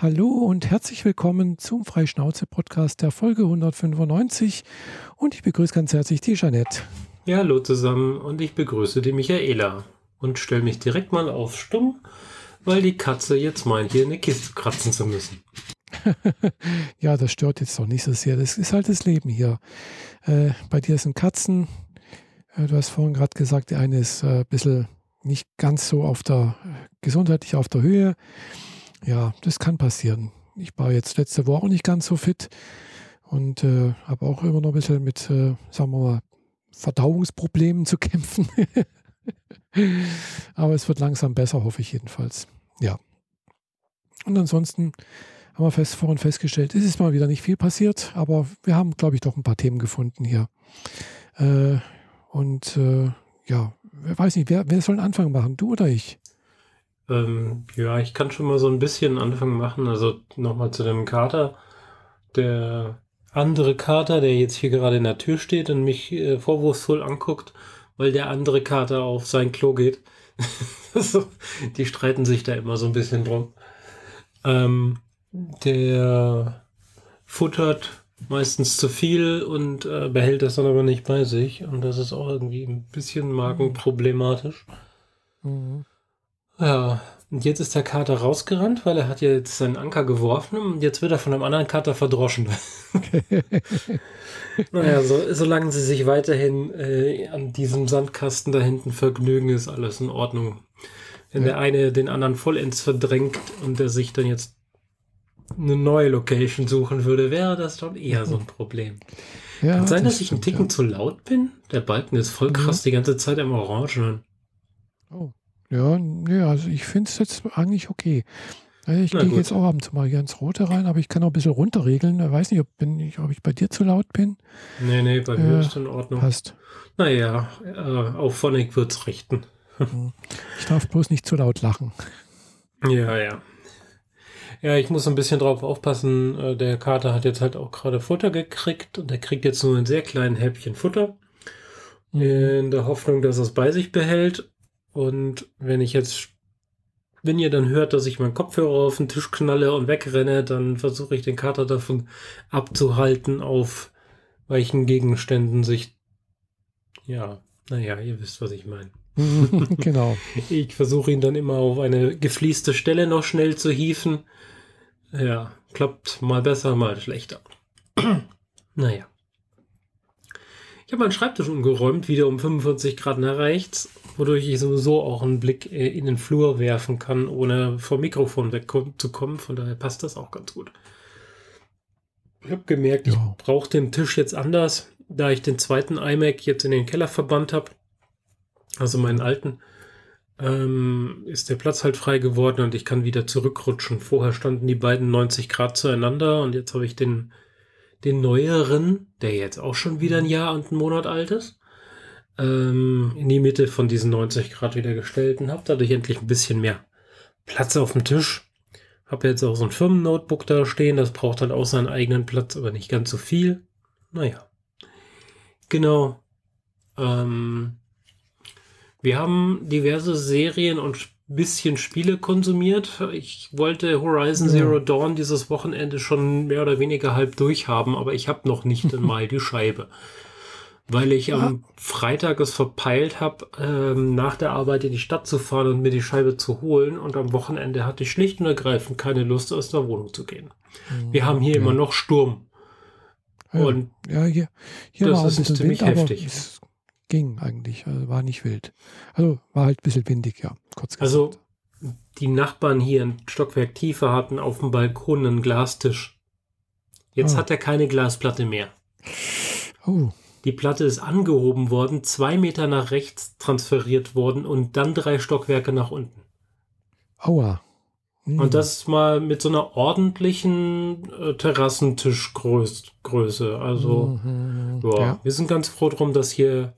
Hallo und herzlich willkommen zum Freischnauze-Podcast der Folge 195 und ich begrüße ganz herzlich die Jeanette. Ja, hallo zusammen und ich begrüße die Michaela und stelle mich direkt mal auf Stumm, weil die Katze jetzt meint, hier eine Kiste kratzen zu müssen. ja, das stört jetzt doch nicht so sehr. Das ist halt das Leben hier. Äh, bei dir sind Katzen. Äh, du hast vorhin gerade gesagt, die eine ist äh, ein bisschen nicht ganz so auf der gesundheitlich auf der Höhe ja, das kann passieren. Ich war jetzt letzte Woche nicht ganz so fit und äh, habe auch immer noch ein bisschen mit, äh, sagen wir mal, Verdauungsproblemen zu kämpfen. Aber es wird langsam besser, hoffe ich jedenfalls. Ja. Und ansonsten haben wir fest, vorhin festgestellt, es ist mal wieder nicht viel passiert, aber wir haben, glaube ich, doch ein paar Themen gefunden hier. Äh, und äh, ja, weiß nicht, wer, wer soll einen Anfang machen, du oder ich? Ähm, ja, ich kann schon mal so ein bisschen Anfang machen. Also nochmal zu dem Kater. Der andere Kater, der jetzt hier gerade in der Tür steht und mich äh, vorwurfsvoll anguckt, weil der andere Kater auf sein Klo geht. die streiten sich da immer so ein bisschen drum. Ähm, der futtert meistens zu viel und äh, behält das dann aber nicht bei sich. Und das ist auch irgendwie ein bisschen magenproblematisch. Mhm. Ja, und jetzt ist der Kater rausgerannt, weil er hat ja jetzt seinen Anker geworfen und jetzt wird er von einem anderen Kater verdroschen. naja, so, solange sie sich weiterhin äh, an diesem Sandkasten da hinten vergnügen, ist alles in Ordnung. Wenn ja. der eine den anderen vollends verdrängt und der sich dann jetzt eine neue Location suchen würde, wäre das doch eher so ein Problem. Ja, Kann sein, das dass ich einen Ticken ja. zu laut bin? Der Balken ist voll krass die ganze Zeit im Orangen. Oh. Ja, nee, also ich finde es jetzt eigentlich okay. Also ich gehe jetzt auch abends mal hier ins Rote rein, aber ich kann auch ein bisschen runterregeln. Ich weiß nicht, ob, bin ich, ob ich bei dir zu laut bin. Nee, nee, bei mir ist in Ordnung. Passt. Naja, äh, auf Phonic es richten. Hm. Ich darf bloß nicht zu laut lachen. Ja, ja. Ja, ich muss ein bisschen drauf aufpassen. Äh, der Kater hat jetzt halt auch gerade Futter gekriegt und er kriegt jetzt nur ein sehr kleines Häppchen Futter. Mhm. In der Hoffnung, dass er es bei sich behält. Und wenn ich jetzt, wenn ihr dann hört, dass ich meinen Kopfhörer auf den Tisch knalle und wegrenne, dann versuche ich den Kater davon abzuhalten, auf weichen Gegenständen sich, ja, naja, ihr wisst, was ich meine. genau. Ich versuche ihn dann immer auf eine gefließte Stelle noch schnell zu hieven. Ja, klappt mal besser, mal schlechter. naja. Ich habe meinen Schreibtisch umgeräumt, wieder um 45 Grad nach rechts wodurch ich sowieso auch einen Blick äh, in den Flur werfen kann, ohne vom Mikrofon wegzukommen. Von daher passt das auch ganz gut. Ich habe gemerkt, ja. ich brauche den Tisch jetzt anders, da ich den zweiten iMac jetzt in den Keller verbannt habe. Also meinen alten. Ähm, ist der Platz halt frei geworden und ich kann wieder zurückrutschen. Vorher standen die beiden 90 Grad zueinander und jetzt habe ich den, den neueren, der jetzt auch schon wieder ein Jahr und einen Monat alt ist ähm, in die Mitte von diesen 90 Grad wieder gestellt und habe dadurch endlich ein bisschen mehr Platz auf dem Tisch. Habe jetzt auch so ein Firmen-Notebook da stehen, das braucht halt auch seinen eigenen Platz, aber nicht ganz so viel. Naja. Genau. Ähm, wir haben diverse Serien und bisschen Spiele konsumiert. Ich wollte Horizon Zero Dawn dieses Wochenende schon mehr oder weniger halb durchhaben, aber ich habe noch nicht einmal die Scheibe weil ich ja. am Freitag es verpeilt habe, ähm, nach der Arbeit in die Stadt zu fahren und mir die Scheibe zu holen. Und am Wochenende hatte ich schlicht und ergreifend keine Lust, aus der Wohnung zu gehen. Mhm. Wir haben hier ja. immer noch Sturm. Ja, und ja, hier, hier das war ist ziemlich Wind, heftig. Es ging eigentlich, also war nicht wild. Also war halt ein bisschen windig, ja, kurz gesagt. Also die Nachbarn hier in Stockwerk tiefer hatten auf dem Balkon einen Glastisch. Jetzt oh. hat er keine Glasplatte mehr. Oh. Die Platte ist angehoben worden, zwei Meter nach rechts transferiert worden und dann drei Stockwerke nach unten. Aua. Mhm. Und das mal mit so einer ordentlichen äh, Terrassentischgröße. Also, mhm. ja, ja, wir sind ganz froh drum, dass hier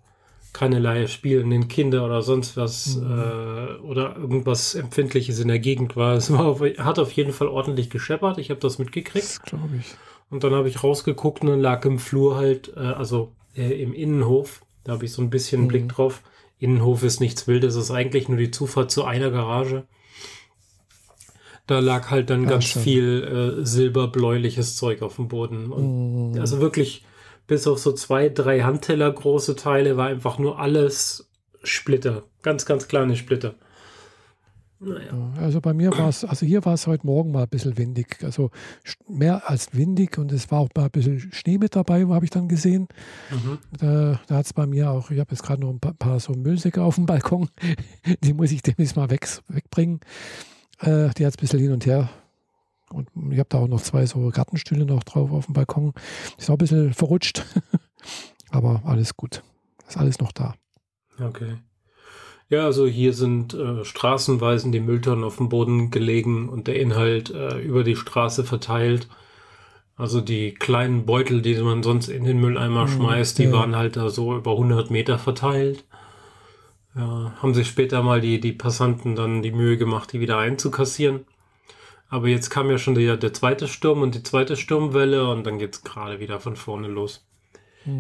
keinerlei spielenden Kinder oder sonst was mhm. äh, oder irgendwas Empfindliches in der Gegend war. Es war auf, hat auf jeden Fall ordentlich gescheppert. Ich habe das mitgekriegt. Das glaube ich. Und dann habe ich rausgeguckt und dann lag im Flur halt, äh, also äh, im Innenhof. Da habe ich so ein bisschen mhm. Blick drauf. Innenhof ist nichts Wildes, es ist eigentlich nur die Zufahrt zu einer Garage. Da lag halt dann Ah, ganz schön. viel äh, silberbläuliches Zeug auf dem Boden. Und Mhm. Also wirklich, bis auf so zwei, drei Handteller große Teile war einfach nur alles Splitter. Ganz, ganz kleine Splitter. Naja. Ja, Also bei mir war es, also hier war es heute Morgen mal ein bisschen windig. Also mehr als windig und es war auch mal ein bisschen Schnee mit dabei, habe ich dann gesehen. Mhm. Da, da hat es bei mir auch, ich habe jetzt gerade noch ein paar, paar so Müllsäcke auf dem Balkon. Die muss ich demnächst mal weg, wegbringen. Äh, die hat es ein bisschen hin und her. Und ich habe da auch noch zwei so Gartenstühle noch drauf auf dem Balkon. Ist auch ein bisschen verrutscht. Aber alles gut. Ist alles noch da. Okay. Ja, also hier sind äh, straßenweise die Mülltonnen auf dem Boden gelegen und der Inhalt äh, über die Straße verteilt. Also die kleinen Beutel, die man sonst in den Mülleimer Mhm, schmeißt, die ja. waren halt da so über 100 Meter verteilt. Ja, haben sich später mal die, die Passanten dann die Mühe gemacht, die wieder einzukassieren. Aber jetzt kam ja schon der, der zweite Sturm und die zweite Sturmwelle und dann geht's gerade wieder von vorne los.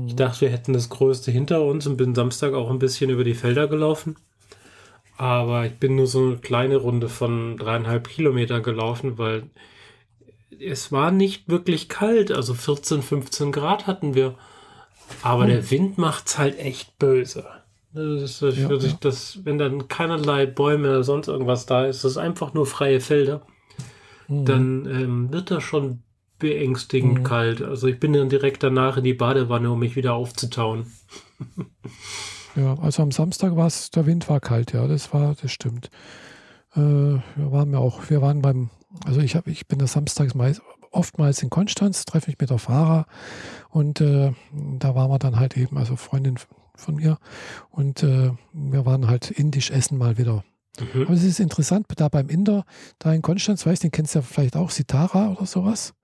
Ich dachte, wir hätten das Größte hinter uns und bin Samstag auch ein bisschen über die Felder gelaufen. Aber ich bin nur so eine kleine Runde von dreieinhalb Kilometer gelaufen, weil es war nicht wirklich kalt. Also 14, 15 Grad hatten wir. Aber der Wind macht's halt echt böse. Das ist, Ja, ja. das, wenn dann keinerlei Bäume oder sonst irgendwas da ist, das ist einfach nur freie Felder Mhm. dann ähm, wird das schon beängstigend Mhm. kalt. Also ich bin dann direkt danach in die Badewanne, um mich wieder aufzutauen. Ja, also am Samstag war es, der Wind war kalt, ja, das war, das stimmt. Äh, wir waren ja auch, wir waren beim, also ich habe, ich bin da samstags meist, oftmals in Konstanz, treffe mich mit der Fahrer und äh, da waren wir dann halt eben, also Freundin von mir und äh, wir waren halt indisch essen mal wieder. Mhm. Aber es ist interessant, da beim Inder, da in Konstanz, weißt du, den kennst du ja vielleicht auch, Sitara oder sowas.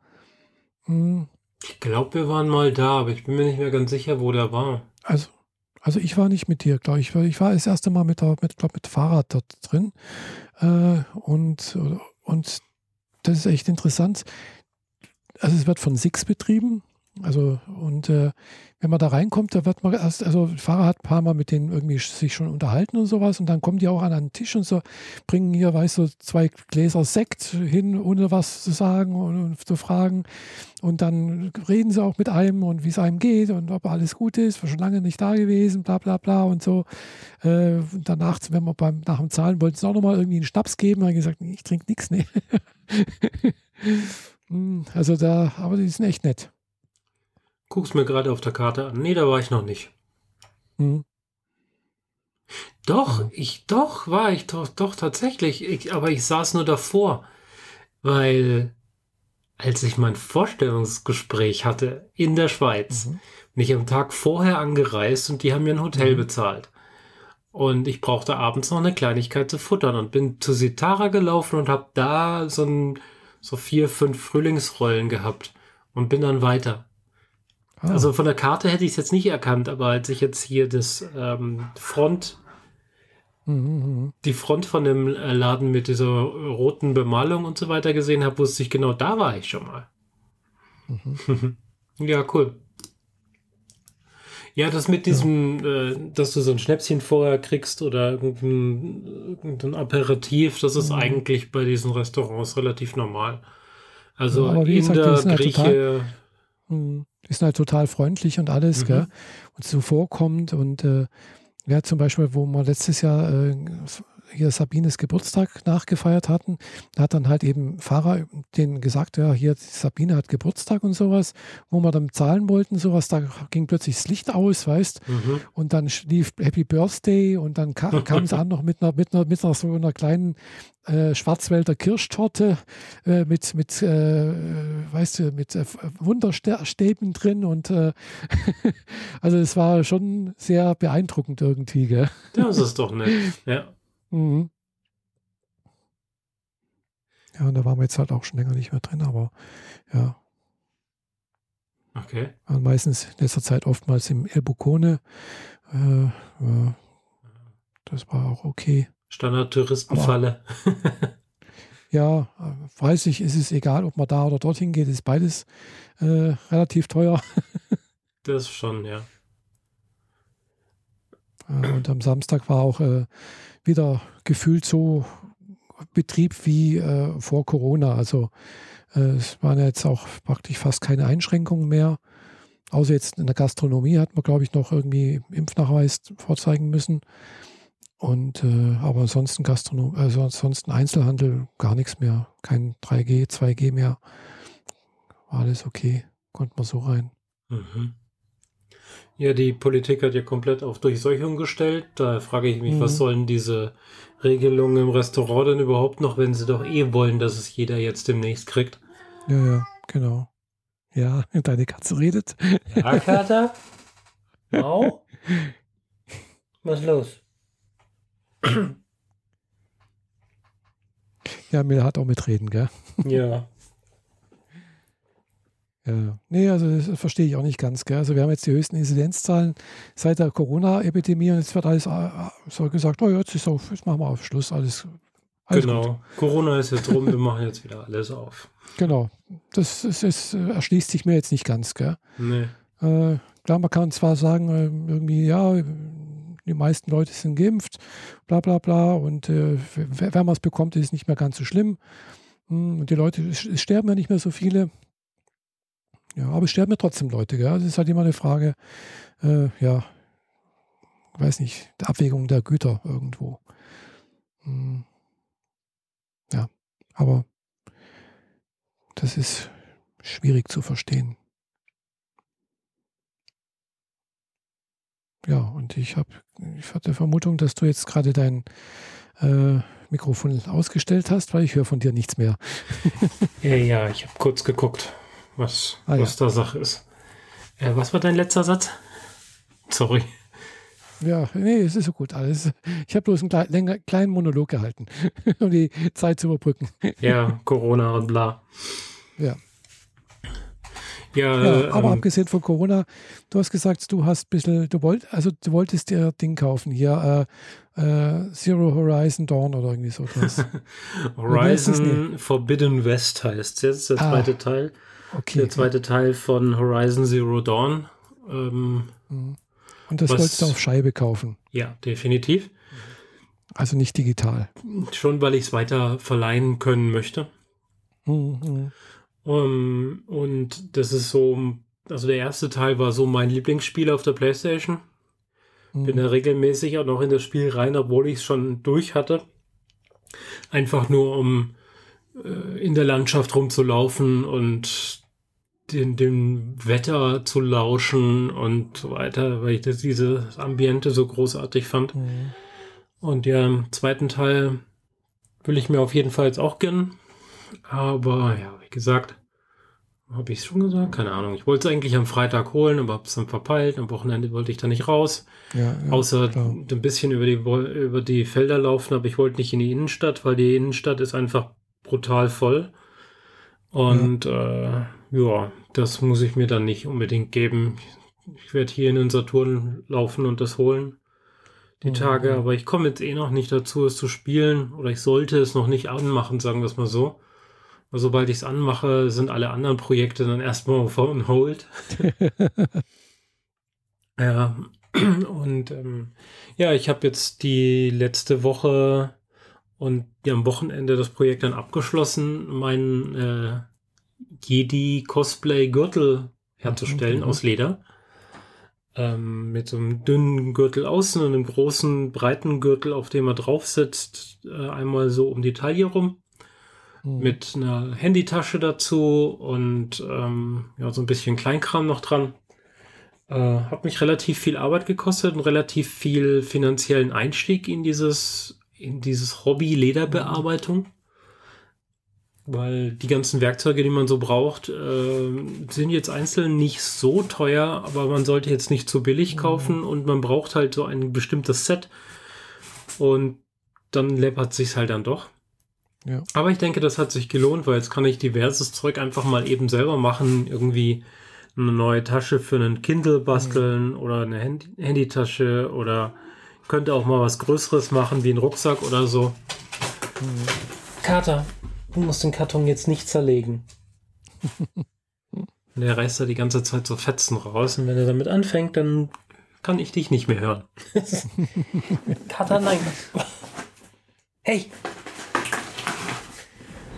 Hm, Ich glaube, wir waren mal da, aber ich bin mir nicht mehr ganz sicher, wo der war. Also, also ich war nicht mit dir, glaube ich. Ich war das erste Mal mit, mit, glaub, mit Fahrrad dort drin. Äh, und, und das ist echt interessant. Also es wird von Six betrieben. Also, und äh, wenn man da reinkommt, da wird man erst, also der Fahrer hat ein paar Mal mit denen irgendwie sich schon unterhalten und sowas und dann kommen die auch an einen Tisch und so, bringen hier, weißt du, zwei Gläser Sekt hin, ohne was zu sagen und, und zu fragen. Und dann reden sie auch mit einem und wie es einem geht und ob alles gut ist, war schon lange nicht da gewesen, bla bla bla und so. Äh, danach, wenn wir beim nach dem Zahlen wollten sie auch nochmal irgendwie einen Schnaps geben, haben gesagt, ich trinke nichts, nee. Hm, Also da, aber die sind echt nett. Guck's mir gerade auf der Karte an. Nee, da war ich noch nicht. Hm. Doch, Ja. ich, doch, war ich doch, doch tatsächlich. Ich, aber ich saß nur davor, weil als ich mein Vorstellungsgespräch hatte in der Schweiz, Mhm. bin ich am Tag vorher angereist und die haben mir ein Hotel Mhm. bezahlt. Und ich brauchte abends noch eine Kleinigkeit zu futtern und bin zu Sitara gelaufen und habe da so, ein, so vier, fünf Frühlingsrollen gehabt und bin dann weiter. Ah, Also von der Karte hätte ich es jetzt nicht erkannt, aber als ich jetzt hier das ähm, Front, mhm, die Front von dem äh, Laden mit dieser roten Bemalung und so weiter gesehen habe, wusste ich genau, da war ich schon mal. Mhm. ja, cool. Ja, das mit diesem, äh, dass du so ein Schnäpschen vorher kriegst oder irgendein, irgendein Aperitif, das ist Mhm. eigentlich bei diesen Restaurants relativ normal. Also Ja, gesagt, Inder, ja Grieche, Mhm. Die sind halt total freundlich und alles, Mhm. gell? Und zuvorkommt und äh, ja, zum Beispiel, wo wir letztes Jahr äh, hier Sabines Geburtstag nachgefeiert hatten, da hat dann halt eben Fahrer denen gesagt, ja, hier Sabine hat Geburtstag und sowas, wo wir dann zahlen wollten, sowas, da ging plötzlich das Licht aus, weißt, mhm. und dann lief Happy Birthday und dann ka kam es an noch mit einer, mit einer, mit einer so einer kleinen äh, Schwarzwälder Kirschtorte äh, mit, mit äh, weißt du, mit äh, Wunderstäben drin und äh, also es war schon sehr beeindruckend irgendwie, gell? das ist doch nett. Ja. Mhm. Ja, und da waren wir jetzt halt auch schon länger nicht mehr drin, aber ja, Okay. waren meistens in letzter Zeit oftmals im El Bucone. Äh, ja, das war auch okay. Standard-Touristenfalle. Ja, äh, weiß ich, ist es egal, ob man da oder dorthin geht, ist beides äh, relativ teuer. Das schon, ja. Äh, und am Samstag war auch äh, wieder gefühlt so Betrieb wie äh, vor Corona. Also äh, es waren jetzt auch praktisch fast keine Einschränkungen mehr. Außer jetzt in der Gastronomie hat man, glaube ich, noch irgendwie Impfnachweis vorzeigen müssen. Und äh, aber ansonsten Gastronom, also ansonsten Einzelhandel gar nichts mehr. Kein 3G, 2G mehr. War alles okay. Konnte man so rein. Mhm. Ja, die Politik hat ja komplett auf Durchseuchung gestellt. Da frage ich mich, mhm. was sollen diese Regelungen im Restaurant denn überhaupt noch, wenn sie doch eh wollen, dass es jeder jetzt demnächst kriegt? Ja, ja, genau. Ja, deine Katze redet. Ja, Kater? Au? Was ist los? Ja, Miller hat auch mitreden, gell? Ja. Ja, nee, also das verstehe ich auch nicht ganz. Gell? Also wir haben jetzt die höchsten Inzidenzzahlen seit der Corona-Epidemie und jetzt wird alles äh, so gesagt, oh, jetzt, ist auf, jetzt machen wir auf Schluss, alles, alles Genau, gut. Corona ist jetzt rum, wir machen jetzt wieder alles auf. Genau, das, das, das erschließt sich mir jetzt nicht ganz. Gell? Nee. Äh, klar, man kann zwar sagen, äh, irgendwie, ja, die meisten Leute sind geimpft, bla bla bla und äh, wenn man es bekommt, ist es nicht mehr ganz so schlimm. Hm, und die Leute, es sterben ja nicht mehr so viele. Ja, aber es sterben ja trotzdem Leute. Gell? Das ist halt immer eine Frage, äh, ja, weiß nicht, der Abwägung der Güter irgendwo. Hm. Ja, aber das ist schwierig zu verstehen. Ja, und ich habe ich hatte Vermutung, dass du jetzt gerade dein äh, Mikrofon ausgestellt hast, weil ich höre von dir nichts mehr. ja, ja, ich habe kurz geguckt was, ah, was ja. da Sache ist. Äh, was war dein letzter Satz? Sorry. Ja, nee, es ist so gut alles. Ich habe bloß einen kleinen, länger, kleinen Monolog gehalten, um die Zeit zu überbrücken. ja, Corona und bla. Ja. Ja, ja aber ähm, abgesehen von Corona, du hast gesagt, du hast ein bisschen, du wollt, also du wolltest dir Ding kaufen hier, äh, äh, Zero Horizon Dawn oder irgendwie so was. Horizon Forbidden West heißt jetzt der ah. zweite. Teil. Okay. Der zweite Teil von Horizon Zero Dawn. Ähm, mhm. Und das was, wolltest du auf Scheibe kaufen? Ja, definitiv. Also nicht digital. Schon, weil ich es weiter verleihen können möchte. Mhm. Um, ähm, und das ist so, also der erste Teil war so mein Lieblingsspiel auf der Playstation. Mhm. Bin da regelmäßig auch noch in das Spiel rein, obwohl ich es schon durch hatte. Einfach nur um in der Landschaft rumzulaufen und den, dem Wetter zu lauschen und so weiter, weil ich das, diese Ambiente so großartig fand. Mhm. Und ja, im zweiten Teil will ich mir auf jeden Fall jetzt auch gönnen. Aber ja, wie gesagt, habe ich es schon gesagt? Keine Ahnung. Ich wollte es eigentlich am Freitag holen, aber habe es dann verpeilt. Am Wochenende wollte ich da nicht raus. Ja, ja, Außer klar. ein bisschen über die, über die Felder laufen, aber ich wollte nicht in die Innenstadt, weil die Innenstadt ist einfach brutal voll. Und ja. äh, ja, das muss ich mir dann nicht unbedingt geben. Ich werde hier in den Saturn laufen und das holen. Die mhm. Tage, aber ich komme jetzt eh noch nicht dazu, es zu spielen. Oder ich sollte es noch nicht anmachen, sagen wir es mal so. Aber sobald ich es anmache, sind alle anderen Projekte dann erstmal auf on hold. ja, und ähm, ja, ich habe jetzt die letzte Woche und ja, am Wochenende das Projekt dann abgeschlossen, mein äh, Jedi-Cosplay-Gürtel herzustellen mhm. aus Leder. Ähm, mit so einem dünnen Gürtel außen und einem großen, breiten Gürtel, auf dem er drauf sitzt, äh, einmal so um die Taille rum. Mhm. Mit einer Handytasche dazu und ähm, ja, so ein bisschen Kleinkram noch dran. Äh, hat mich relativ viel Arbeit gekostet und relativ viel finanziellen Einstieg in dieses, in dieses Hobby Lederbearbeitung weil die ganzen Werkzeuge, die man so braucht, äh, sind jetzt einzeln nicht so teuer, aber man sollte jetzt nicht zu billig mhm. kaufen und man braucht halt so ein bestimmtes Set und dann läppert sich halt dann doch. Ja. Aber ich denke, das hat sich gelohnt, weil jetzt kann ich diverses Zeug einfach mal eben selber machen, irgendwie eine neue Tasche für einen Kindle basteln mhm. oder eine Hand Handytasche oder könnte auch mal was Größeres machen, wie ein Rucksack oder so. Mhm. Kater, Du musst den Karton jetzt nicht zerlegen. der reißt da die ganze Zeit so Fetzen raus und wenn er damit anfängt, dann kann ich dich nicht mehr hören. Kater, nein. Hey!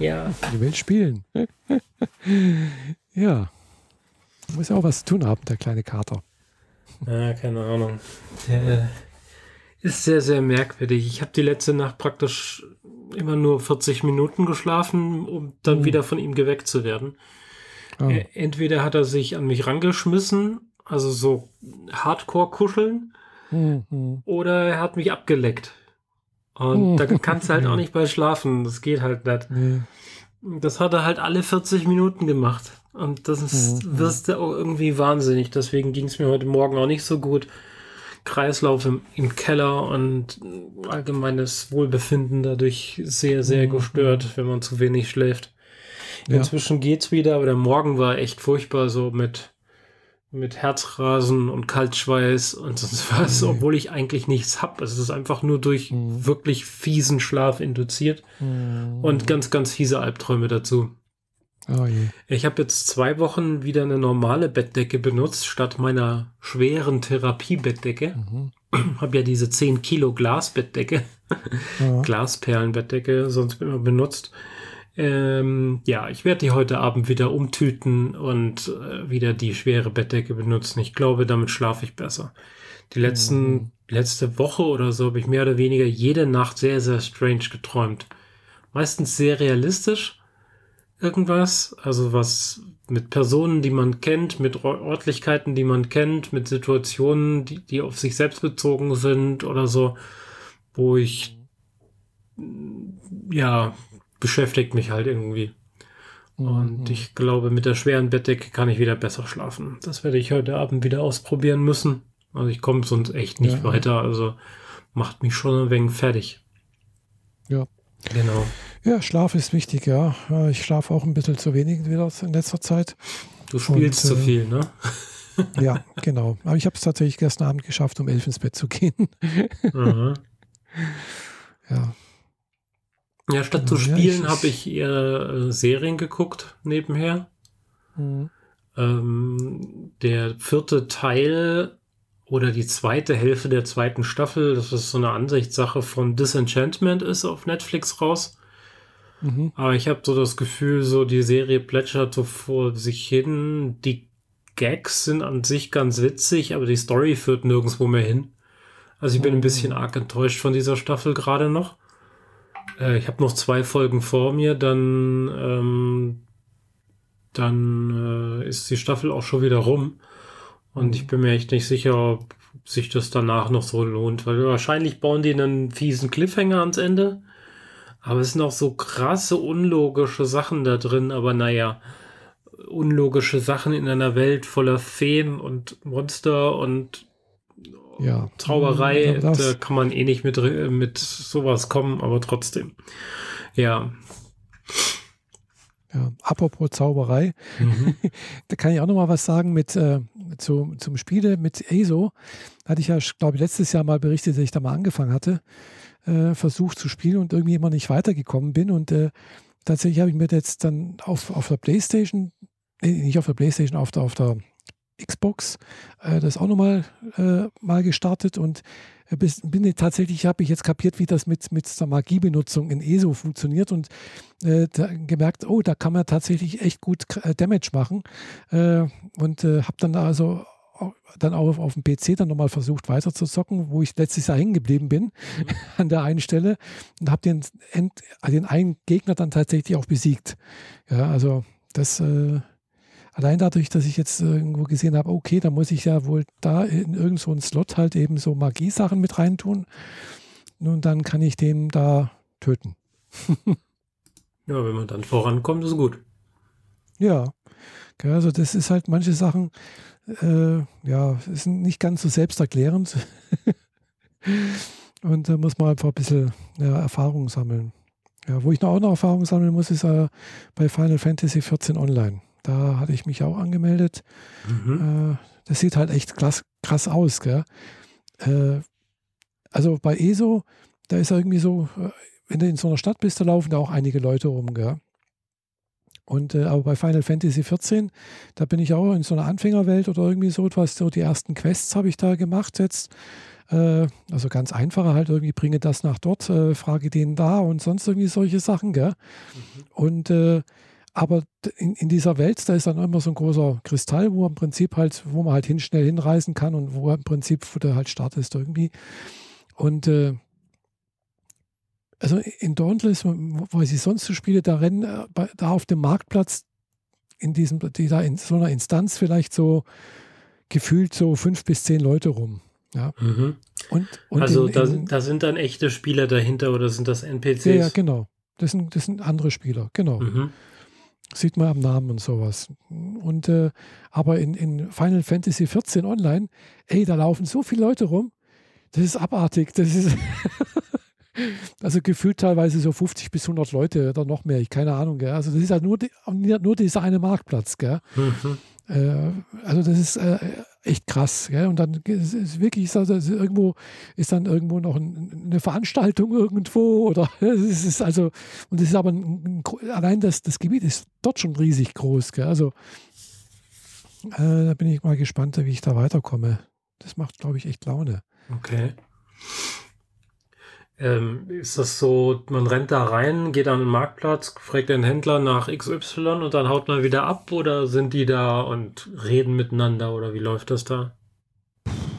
Ja. Die will spielen. ja. Muss ja auch was zu tun haben, der kleine Kater. Ja, keine Ahnung. Der ist sehr, sehr merkwürdig. Ich habe die letzte Nacht praktisch immer nur 40 Minuten geschlafen, um dann mhm. wieder von ihm geweckt zu werden. Oh. Entweder hat er sich an mich rangeschmissen, also so Hardcore kuscheln, mhm. oder er hat mich abgeleckt. Und mhm. da kannst du halt auch nicht bei schlafen. Das geht halt nicht. Das hat er halt alle 40 Minuten gemacht. Und das ist, mhm. wirst du auch irgendwie wahnsinnig. Deswegen ging es mir heute Morgen auch nicht so gut. Kreislauf im, im, Keller und allgemeines Wohlbefinden dadurch sehr, sehr mhm. gestört, wenn man zu wenig schläft. Inzwischen ja. geht's wieder, aber der Morgen war echt furchtbar, so mit, mit Herzrasen und Kaltschweiß und sonst was, mhm. obwohl ich eigentlich nichts hab. Es ist einfach nur durch mhm. wirklich fiesen Schlaf induziert mhm. und ganz, ganz fiese Albträume dazu. Oh ich habe jetzt zwei Wochen wieder eine normale Bettdecke benutzt, statt meiner schweren Therapiebettdecke. Mhm. habe ja diese 10 Kilo Glasbettdecke, ja. Glasperlenbettdecke, sonst immer benutzt. Ähm, ja, ich werde die heute Abend wieder umtüten und äh, wieder die schwere Bettdecke benutzen. Ich glaube, damit schlafe ich besser. Die letzten, mhm. letzte Woche oder so habe ich mehr oder weniger jede Nacht sehr, sehr strange geträumt. Meistens sehr realistisch, irgendwas, also was mit Personen, die man kennt, mit Örtlichkeiten, die man kennt, mit Situationen, die, die auf sich selbst bezogen sind oder so, wo ich, ja, beschäftigt mich halt irgendwie. Und mhm. ich glaube, mit der schweren Bettdecke kann ich wieder besser schlafen. Das werde ich heute Abend wieder ausprobieren müssen. Also ich komme sonst echt nicht ja. weiter. Also macht mich schon ein wenig fertig. Ja. Genau. Ja, Schlaf ist wichtig, ja. Ich schlafe auch ein bisschen zu wenig wieder in letzter Zeit. Du spielst Und, zu äh, viel, ne? ja, genau. Aber ich habe es tatsächlich gestern Abend geschafft, um elf ins Bett zu gehen. Mhm. Ja. Ja, statt zu spielen ja, habe ich eher äh, Serien geguckt nebenher. Mhm. Ähm, der vierte Teil oder die zweite Hälfte der zweiten Staffel, das ist so eine Ansichtssache von Disenchantment ist auf Netflix raus. Mhm. Aber ich habe so das Gefühl, so die Serie plätschert so vor sich hin. Die Gags sind an sich ganz witzig, aber die Story führt nirgendwo mehr hin. Also ich bin ein bisschen arg enttäuscht von dieser Staffel gerade noch. Äh, ich habe noch zwei Folgen vor mir, dann, ähm, dann äh, ist die Staffel auch schon wieder rum. Und ich bin mir echt nicht sicher, ob sich das danach noch so lohnt, weil wahrscheinlich bauen die einen fiesen Cliffhanger ans Ende. Aber es sind auch so krasse, unlogische Sachen da drin. Aber naja, unlogische Sachen in einer Welt voller Feen und Monster und ja. Zauberei, ja, da kann man eh nicht mit, mit sowas kommen, aber trotzdem. Ja. Ja, apropos Zauberei, mhm. da kann ich auch noch mal was sagen mit äh, zu, zum Spiele mit ESO. Hatte ich ja, glaube ich, letztes Jahr mal berichtet, dass ich da mal angefangen hatte, äh, versucht zu spielen und irgendwie immer nicht weitergekommen bin. Und äh, tatsächlich habe ich mir jetzt dann auf, auf der Playstation, nee, nicht auf der Playstation, auf der, auf der Xbox äh, das auch nochmal äh, mal gestartet und äh, bis, bin tatsächlich, habe ich jetzt kapiert, wie das mit, mit der Magiebenutzung in ESO funktioniert und äh, gemerkt, oh, da kann man tatsächlich echt gut Damage machen und habe dann also dann auch auf, dem PC dann nochmal versucht weiter zu zocken, wo ich letztes Jahr hängen geblieben bin mhm. an der einen Stelle und habe den, den einen Gegner dann tatsächlich auch besiegt. Ja, also das allein dadurch, dass ich jetzt irgendwo gesehen habe, okay, da muss ich ja wohl da in irgendeinen so Slot halt eben so Magiesachen mit reintun. Nun, dann kann ich den da töten. ja, wenn man dann vorankommt, ist gut. Ja, also das ist halt manche Sachen, äh, ja, sind nicht ganz so selbsterklärend. Und da muss man einfach ein bisschen ja, Erfahrung sammeln. Ja, wo ich noch auch noch Erfahrung sammeln muss, ist äh, bei Final Fantasy 14 Online. Da hatte ich mich auch angemeldet. Mhm. Äh, das sieht halt echt krass, krass aus. Gell? Äh, also bei ESO, da ist irgendwie so, äh, wenn du in so einer Stadt bist, da laufen da auch einige Leute rum. Gell? Und äh, aber bei Final Fantasy XIV, da bin ich auch in so einer Anfängerwelt oder irgendwie so etwas. So die ersten Quests habe ich da gemacht jetzt. Äh, also ganz einfache halt irgendwie, bringe das nach dort, äh, frage den da und sonst irgendwie solche Sachen, gell? Mhm. Und aber in, in, dieser Welt, da ist dann immer so ein großer Kristall, wo im Prinzip halt, wo man halt hin schnell hinreisen kann und wo im Prinzip, wo der halt startest irgendwie. Und äh, also in Dauntless, wo ich sonst so spiele, da rennen äh, da auf dem Marktplatz in diesem, die da in so einer Instanz vielleicht so gefühlt so fünf bis zehn Leute rum. Ja. Mhm. Und, und also in, in, da, da, sind dann echte Spieler dahinter oder sind das NPCs? Ja, ja genau. Das sind, das sind andere Spieler, genau. Mhm. Sieht man am Namen und sowas. Und äh, aber in, in Final Fantasy 14 Online, ey, da laufen so viele Leute rum. Das ist abartig. Das ist also gefühlt teilweise so 50 bis 100 Leute oder noch mehr. Ich keine Ahnung. Gell? Also das ist halt nur, die, nur dieser eine Marktplatz. Gell? Mhm. Äh, also das ist äh, echt krass. Gell? Und dann ist es wirklich, also irgendwo ist dann irgendwo noch ein, eine Veranstaltung irgendwo oder es ist also und es ist aber ein, ein, allein das, das Gebiet ist dort schon riesig groß. Gell? Also äh, da bin ich mal gespannt, wie ich da weiterkomme. Das macht, glaube ich, echt Laune. Okay. Ähm, ist das so, man rennt da rein, geht an den Marktplatz, fragt den Händler nach XY und dann haut man wieder ab oder sind die da und reden miteinander oder wie läuft das da?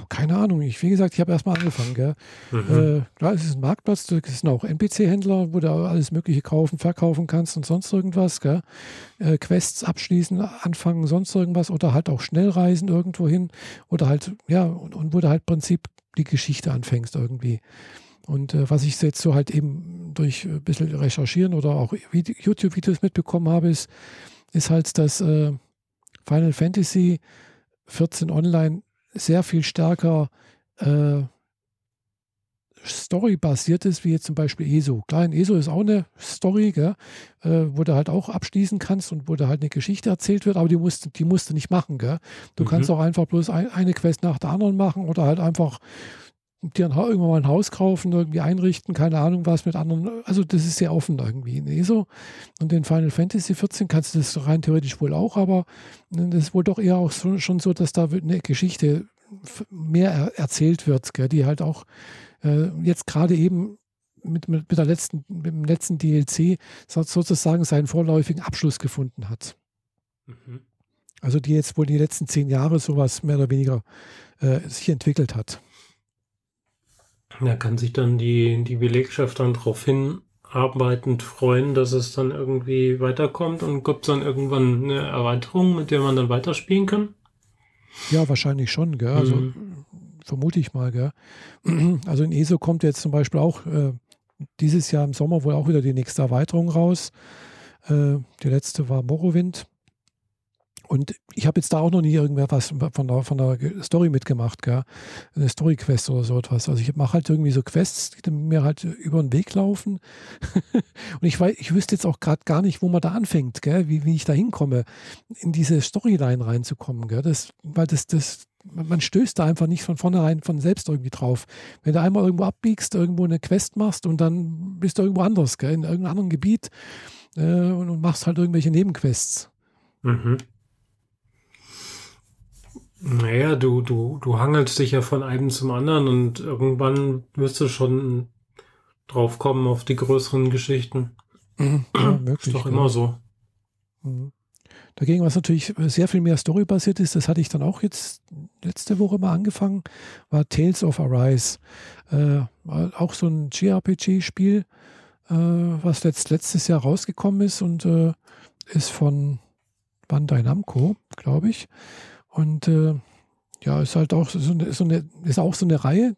Keine Ahnung. Ich, wie gesagt, ich habe erstmal angefangen. Gell? Mhm. Äh, klar, es ist ein Marktplatz, es sind auch NPC-Händler, wo du alles Mögliche kaufen, verkaufen kannst und sonst irgendwas. Gell? Äh, Quests abschließen, anfangen, sonst irgendwas oder halt auch schnell reisen irgendwo hin oder halt, ja, und, und wo du halt im Prinzip die Geschichte anfängst irgendwie. Und äh, was ich jetzt so halt eben durch ein bisschen Recherchieren oder auch YouTube-Videos mitbekommen habe, ist, ist halt, dass äh, Final Fantasy 14 Online sehr viel stärker äh, Story-basiert ist, wie jetzt zum Beispiel ESO. Klar, in ESO ist auch eine Story, gell, äh, wo du halt auch abschließen kannst und wo da halt eine Geschichte erzählt wird, aber die musst, die musst du nicht machen. Gell. Du mhm. kannst auch einfach bloß ein, eine Quest nach der anderen machen oder halt einfach dir ein, irgendwann mal ein Haus kaufen, irgendwie einrichten, keine Ahnung was mit anderen. Also das ist sehr offen irgendwie in ESO. Und in Final Fantasy 14 kannst du das rein theoretisch wohl auch, aber das ist wohl doch eher auch so, schon so, dass da eine Geschichte mehr er, erzählt wird, gell, die halt auch äh, jetzt gerade eben mit, mit, mit, der letzten, mit dem letzten DLC sozusagen seinen vorläufigen Abschluss gefunden hat. Mhm. Also die jetzt wohl die letzten zehn Jahre sowas mehr oder weniger äh, sich entwickelt hat. Da kann sich dann die, die Belegschaft dann darauf hinarbeitend freuen, dass es dann irgendwie weiterkommt und gibt es dann irgendwann eine Erweiterung, mit der man dann weiterspielen kann? Ja, wahrscheinlich schon, gell? Also mhm. vermute ich mal, gell? Also in ESO kommt jetzt zum Beispiel auch äh, dieses Jahr im Sommer wohl auch wieder die nächste Erweiterung raus. Äh, die letzte war Morrowind. Und ich habe jetzt da auch noch nie irgendwer was von der, von der Story mitgemacht, gell? Eine Story-Quest oder so etwas. Also ich mache halt irgendwie so Quests, die mir halt über den Weg laufen. und ich weiß, ich wüsste jetzt auch gerade gar nicht, wo man da anfängt, gell? Wie, wie ich da hinkomme, in diese Storyline reinzukommen, gell? Das, weil das, das, man stößt da einfach nicht von vornherein von selbst irgendwie drauf. Wenn du einmal irgendwo abbiegst, irgendwo eine Quest machst und dann bist du irgendwo anders, gell? in irgendeinem anderen Gebiet äh, und, und machst halt irgendwelche Nebenquests. Mhm. Naja, du, du, du hangelst dich ja von einem zum anderen und irgendwann wirst du schon drauf kommen auf die größeren Geschichten. Mhm, ja, möglich, ist doch immer ja. so. Mhm. Dagegen, was natürlich sehr viel mehr storybasiert ist, das hatte ich dann auch jetzt letzte Woche mal angefangen, war Tales of Arise. Äh, auch so ein JRPG-Spiel, äh, was letzt, letztes Jahr rausgekommen ist und äh, ist von Bandai Namco, glaube ich. Und äh, ja, ist halt auch so eine, so eine, ist auch so eine Reihe.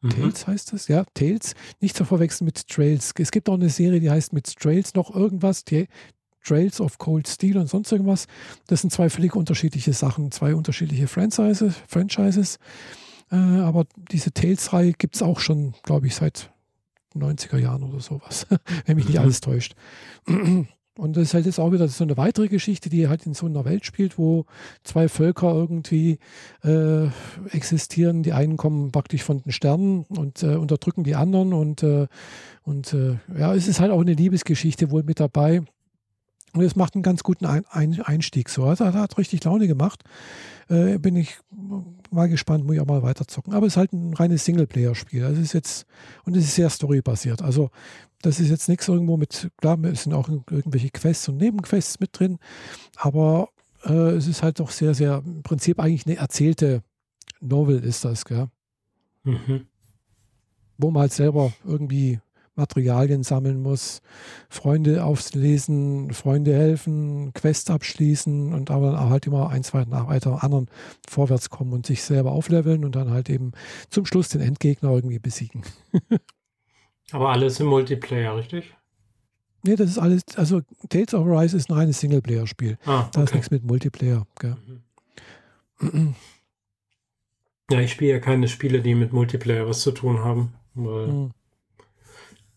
Mhm. Tales heißt das, ja, Tales. Nicht zu verwechseln mit Trails. Es gibt auch eine Serie, die heißt mit Trails noch irgendwas, die Trails of Cold Steel und sonst irgendwas. Das sind zwei völlig unterschiedliche Sachen, zwei unterschiedliche Franchises. Franchises. Äh, aber diese Tales-Reihe gibt es auch schon, glaube ich, seit 90er Jahren oder sowas, wenn mich nicht alles täuscht. Und das ist halt jetzt auch wieder so eine weitere Geschichte, die halt in so einer Welt spielt, wo zwei Völker irgendwie äh, existieren. Die einen kommen praktisch von den Sternen und äh, unterdrücken die anderen. Und, äh, und äh, ja, es ist halt auch eine Liebesgeschichte wohl mit dabei. Und es macht einen ganz guten ein ein Einstieg. So, hat, hat richtig Laune gemacht. Äh, bin ich mal gespannt, muss ich auch mal weiterzocken. Aber es ist halt ein reines Singleplayer-Spiel. Also ist jetzt, und es ist sehr storybasiert. Also das ist jetzt nichts irgendwo mit, klar, es sind auch irgendwelche Quests und Nebenquests mit drin, aber äh, es ist halt doch sehr, sehr, im Prinzip eigentlich eine erzählte Novel ist das, gell? Mhm. Wo man halt selber irgendwie Materialien sammeln muss, Freunde auflesen, Freunde helfen, Quest abschließen und aber dann halt immer ein, zwei nach weiter anderen vorwärts kommen und sich selber aufleveln und dann halt eben zum Schluss den Endgegner irgendwie besiegen. aber alles im Multiplayer, richtig? Nee, das ist alles, also Tales of Rise ist ein reines Singleplayer-Spiel. Ah, okay. Da ist nichts mit Multiplayer. Mhm. Ja, ich spiele ja keine Spiele, die mit Multiplayer was zu tun haben. Weil mhm.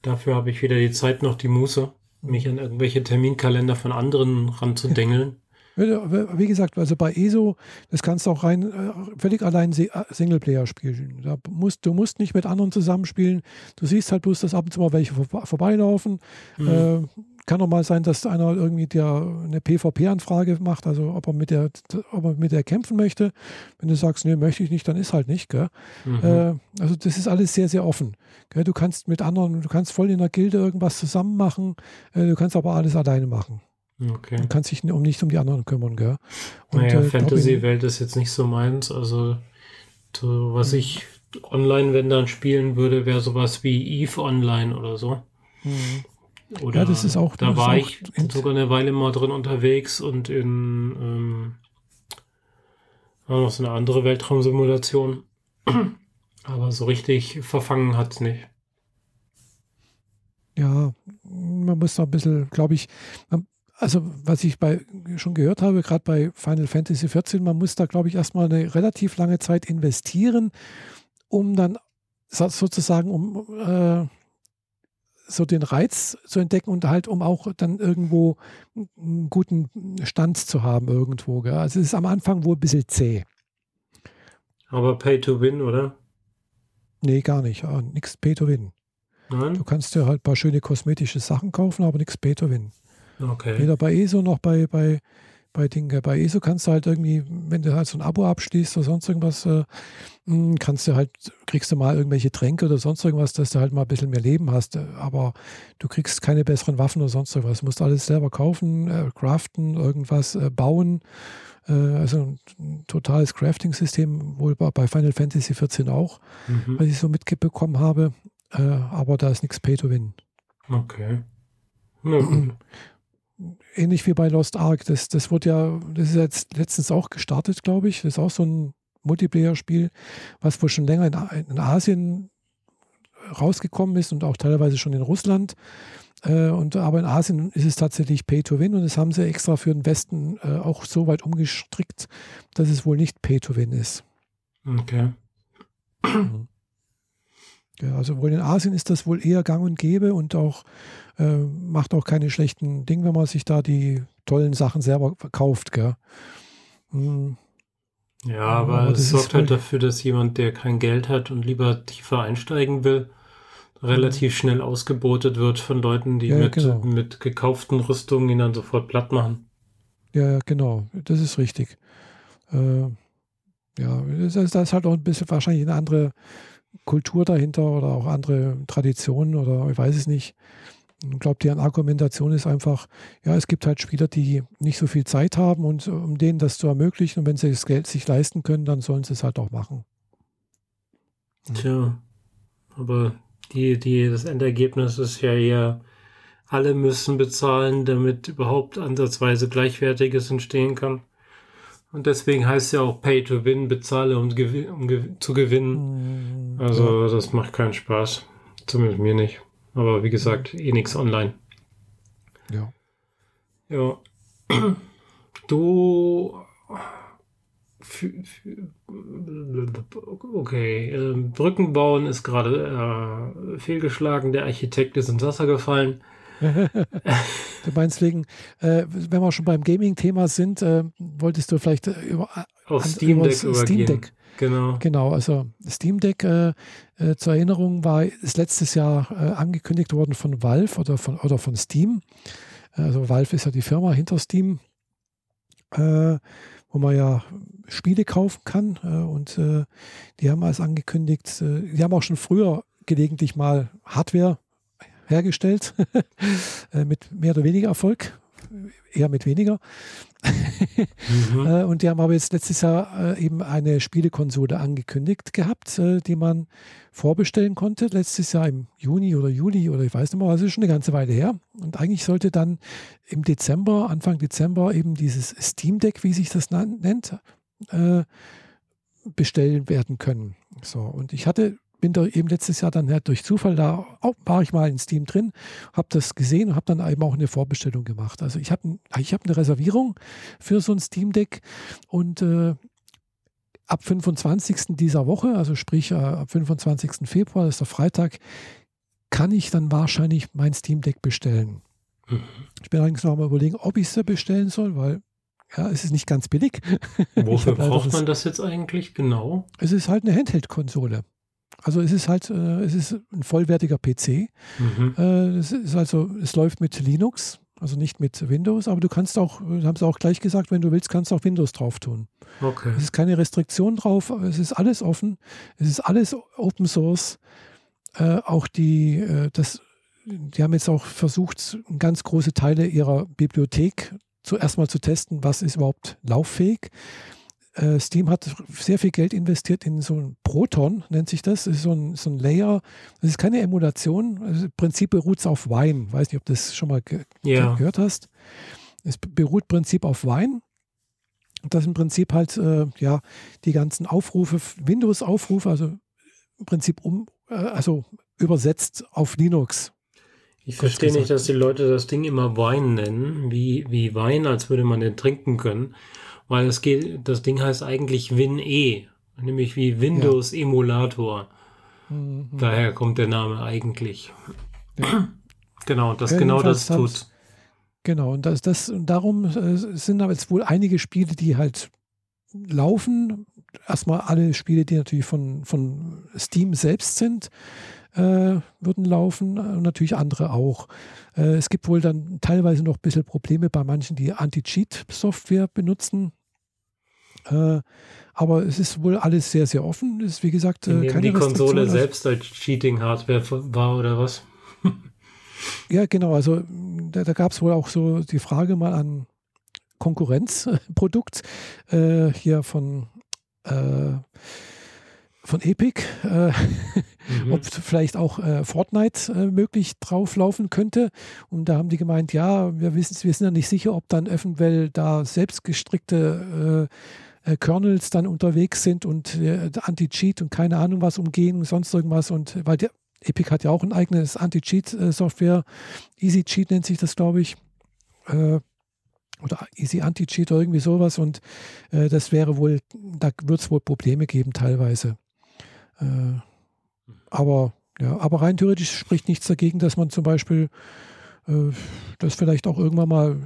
Dafür habe ich weder die Zeit noch die Muße, mich an irgendwelche Terminkalender von anderen ranzudengeln. Wie gesagt, also bei ESO, das kannst du auch rein äh, völlig allein äh, Singleplayer spielen. Da musst, du musst nicht mit anderen zusammenspielen. Du siehst halt bloß, dass ab und zu mal welche vorbeilaufen. Mhm. Äh, kann auch mal sein, dass einer irgendwie der eine PvP-Anfrage macht, also ob er mit der, ob er mit der kämpfen möchte. Wenn du sagst, nee, möchte ich nicht, dann ist halt nicht. Mhm. Äh, also das ist alles sehr, sehr offen. Gell? Du kannst mit anderen, du kannst voll in der Gilde irgendwas zusammen machen, äh, du kannst aber alles alleine machen. Okay. Du kannst dich um nicht um die anderen kümmern. Gell? Und, naja, äh, Fantasy-Welt ist jetzt nicht so meins. Also was mhm. ich online, wenn dann spielen würde, wäre sowas wie Eve Online oder so. Mhm. Oder ja, das ist auch. Da war ich sogar eine Weile mal drin unterwegs und in ähm, noch so eine andere Weltraumsimulation. Aber so richtig verfangen hat es nicht. Ja, man muss da ein bisschen, glaube ich, also was ich bei schon gehört habe, gerade bei Final Fantasy XIV, man muss da, glaube ich, erstmal eine relativ lange Zeit investieren, um dann sozusagen, um äh, so den Reiz zu entdecken und halt, um auch dann irgendwo einen guten Stand zu haben irgendwo. Gell? Also es ist am Anfang wohl ein bisschen zäh. Aber Pay to Win, oder? Nee, gar nicht. Ja, nix Pay to Win. Nein? Du kannst dir halt ein paar schöne kosmetische Sachen kaufen, aber nichts Pay to Win. Okay. Weder bei ESO noch bei, bei, bei Dinge. Bei ESO kannst du halt irgendwie, wenn du halt so ein Abo abschließt oder sonst irgendwas, äh, hm, kannst du halt, kriegst du mal irgendwelche Tränke oder sonst irgendwas, dass du halt mal ein bisschen mehr Leben hast. Aber du kriegst keine besseren Waffen oder sonst irgendwas. Du musst alles selber kaufen, äh, craften, irgendwas äh, bauen. Äh, also ein totales Crafting-System, wohl bei Final Fantasy XIV auch, mhm. was ich so mitbekommen habe. Äh, aber da ist nichts Pay to Win. Okay. Gut ähnlich wie bei Lost Ark. Das, das wurde ja, das ist jetzt letztens auch gestartet, glaube ich. Das ist auch so ein Multiplayer-Spiel, was wohl schon länger in, in, Asien rausgekommen ist und auch teilweise schon in Russland. Äh, und, aber in Asien ist es tatsächlich Pay to Win und das haben sie extra für den Westen äh, auch so weit umgestrickt, dass es wohl nicht Pay to Win ist. Okay. Mhm. Ja, also wohl in Asien ist das wohl eher gang und gäbe und auch äh, macht auch keine schlechten Dinge, wenn man sich da die tollen Sachen selber verkauft. Gell? Hm. Ja, aber, aber es sorgt halt dafür, dass jemand, der kein Geld hat und lieber tiefer einsteigen will, relativ mhm. schnell ausgebotet wird von Leuten, die ja, mit, genau. mit gekauften Rüstungen ihn dann sofort platt machen. Ja, genau, das ist richtig. Äh, ja, das ist, das ist halt auch ein bisschen wahrscheinlich eine andere Kultur dahinter oder auch andere Traditionen oder ich weiß es nicht. Ich glaube, deren Argumentation ist einfach, ja, es gibt halt Spieler, die nicht so viel Zeit haben und um denen das zu ermöglichen und wenn sie das Geld sich leisten können, dann sollen sie es halt auch machen. Tja, aber die, die, das Endergebnis ist ja eher, alle müssen bezahlen, damit überhaupt ansatzweise Gleichwertiges entstehen kann. Und deswegen heißt es ja auch Pay to Win, bezahle, um, um zu gewinnen. Mhm. Also das macht keinen Spaß. Zumindest mir nicht. Aber wie gesagt, eh nichts online. Ja. Ja. Du. Okay, ähm, Brücken bauen ist gerade äh, fehlgeschlagen. Der Architekt ist ins Wasser gefallen. Du meinst wegen, äh, wenn wir schon beim Gaming-Thema sind, äh, wolltest du vielleicht äh, über, Auf Steam Deck, Steam Deck Genau. Genau, also Steam Deck äh, äh, zur Erinnerung war ist letztes Jahr äh, angekündigt worden von Valve oder von, oder von Steam. Also Valve ist ja die Firma hinter Steam, äh, wo man ja Spiele kaufen kann. Äh, und äh, die haben als angekündigt, äh, die haben auch schon früher gelegentlich mal Hardware hergestellt, äh, mit mehr oder weniger Erfolg, eher mit weniger. mhm. Äh, und die haben aber jetzt letztes Jahr eben eine Spielekonsole angekündigt gehabt, die man vorbestellen konnte. Letztes Jahr im Juni oder Juli oder ich weiß nicht mehr, also schon eine ganze Weile her. Und eigentlich sollte dann im Dezember, Anfang Dezember eben dieses Steam Deck, wie sich das nennt, bestellen werden können. So, und ich hatte bin da eben letztes Jahr dann halt durch Zufall da war ich mal in Steam drin, habe das gesehen und habe dann eben auch eine Vorbestellung gemacht. Also ich habe ich hab eine Reservierung für so ein Steam Deck und äh, ab 25. dieser Woche, also sprich äh, ab 25. Februar, das ist der Freitag, kann ich dann wahrscheinlich mein Steam Deck bestellen. Mhm. Ich bin allerdings noch mal überlegen, ob ich es bestellen soll, weil ja, es ist nicht ganz billig. Wofür braucht man das jetzt eigentlich genau? Es ist halt eine Handheld-Konsole. Also es ist halt, äh, es ist ein vollwertiger PC. Mhm. Äh, es ist also, es läuft mit Linux, also nicht mit Windows, aber du kannst auch, haben sie auch gleich gesagt, wenn du willst, kannst du auch Windows drauf tun. Okay. Es ist keine Restriktion drauf, es ist alles offen, es ist alles Open Source. Äh, auch die, äh, das, die haben jetzt auch versucht, ganz große Teile ihrer Bibliothek zuerst mal zu testen, was ist überhaupt lauffähig. Äh, Steam hat sehr viel Geld investiert in so ein Proton, nennt sich das. Das ist so ein, so ein Layer. Das ist keine Emulation. Also Im Prinzip beruht es auf Wine. Weiß nicht, ob du das schon mal ge ja. gehört hast. Es beruht im Prinzip auf Wine. Das im Prinzip halt, äh, ja, die ganzen Aufrufe, Windows-Aufrufe, also im Prinzip um, äh, also übersetzt auf Linux. Ich verstehe nicht, dass die Leute das Ding immer Wein nennen, wie, wie Wein, als würde man den trinken können weil es geht, das Ding heißt eigentlich WinE, nämlich wie Windows ja. Emulator. Mhm. Daher kommt der Name eigentlich. Ja. Genau, das ja, genau das tut. Genau, und das, das, und darum äh, sind aber jetzt wohl einige Spiele, die halt laufen. Erstmal alle Spiele, die natürlich von, von Steam selbst sind, äh, würden laufen und natürlich andere auch. Äh, es gibt wohl dann teilweise noch ein bisschen Probleme bei manchen, die Anti-Cheat-Software benutzen. Äh, aber es ist wohl alles sehr, sehr offen. Es ist, wie gesagt, äh, keine die Konsole selbst als Cheating-Hardware war oder was? ja, genau. Also da, da gab es wohl auch so die Frage mal an Konkurrenzprodukt äh, hier von äh, von Epic, äh, mhm. ob vielleicht auch äh, Fortnite äh, möglich drauflaufen könnte. Und da haben die gemeint, ja, wir wissen, wir sind ja nicht sicher, ob dann eventuell da selbstgestrickte äh, äh, Kernels dann unterwegs sind und äh, Anti-Cheat und keine Ahnung was umgehen und sonst irgendwas. Und weil der Epic hat ja auch ein eigenes Anti-Cheat-Software. Easy Cheat nennt sich das, glaube ich oder Easy Anti-Cheat oder irgendwie sowas und äh, das wäre wohl, da wird es wohl Probleme geben teilweise. Äh, aber ja, aber rein theoretisch spricht nichts dagegen, dass man zum Beispiel äh, das vielleicht auch irgendwann mal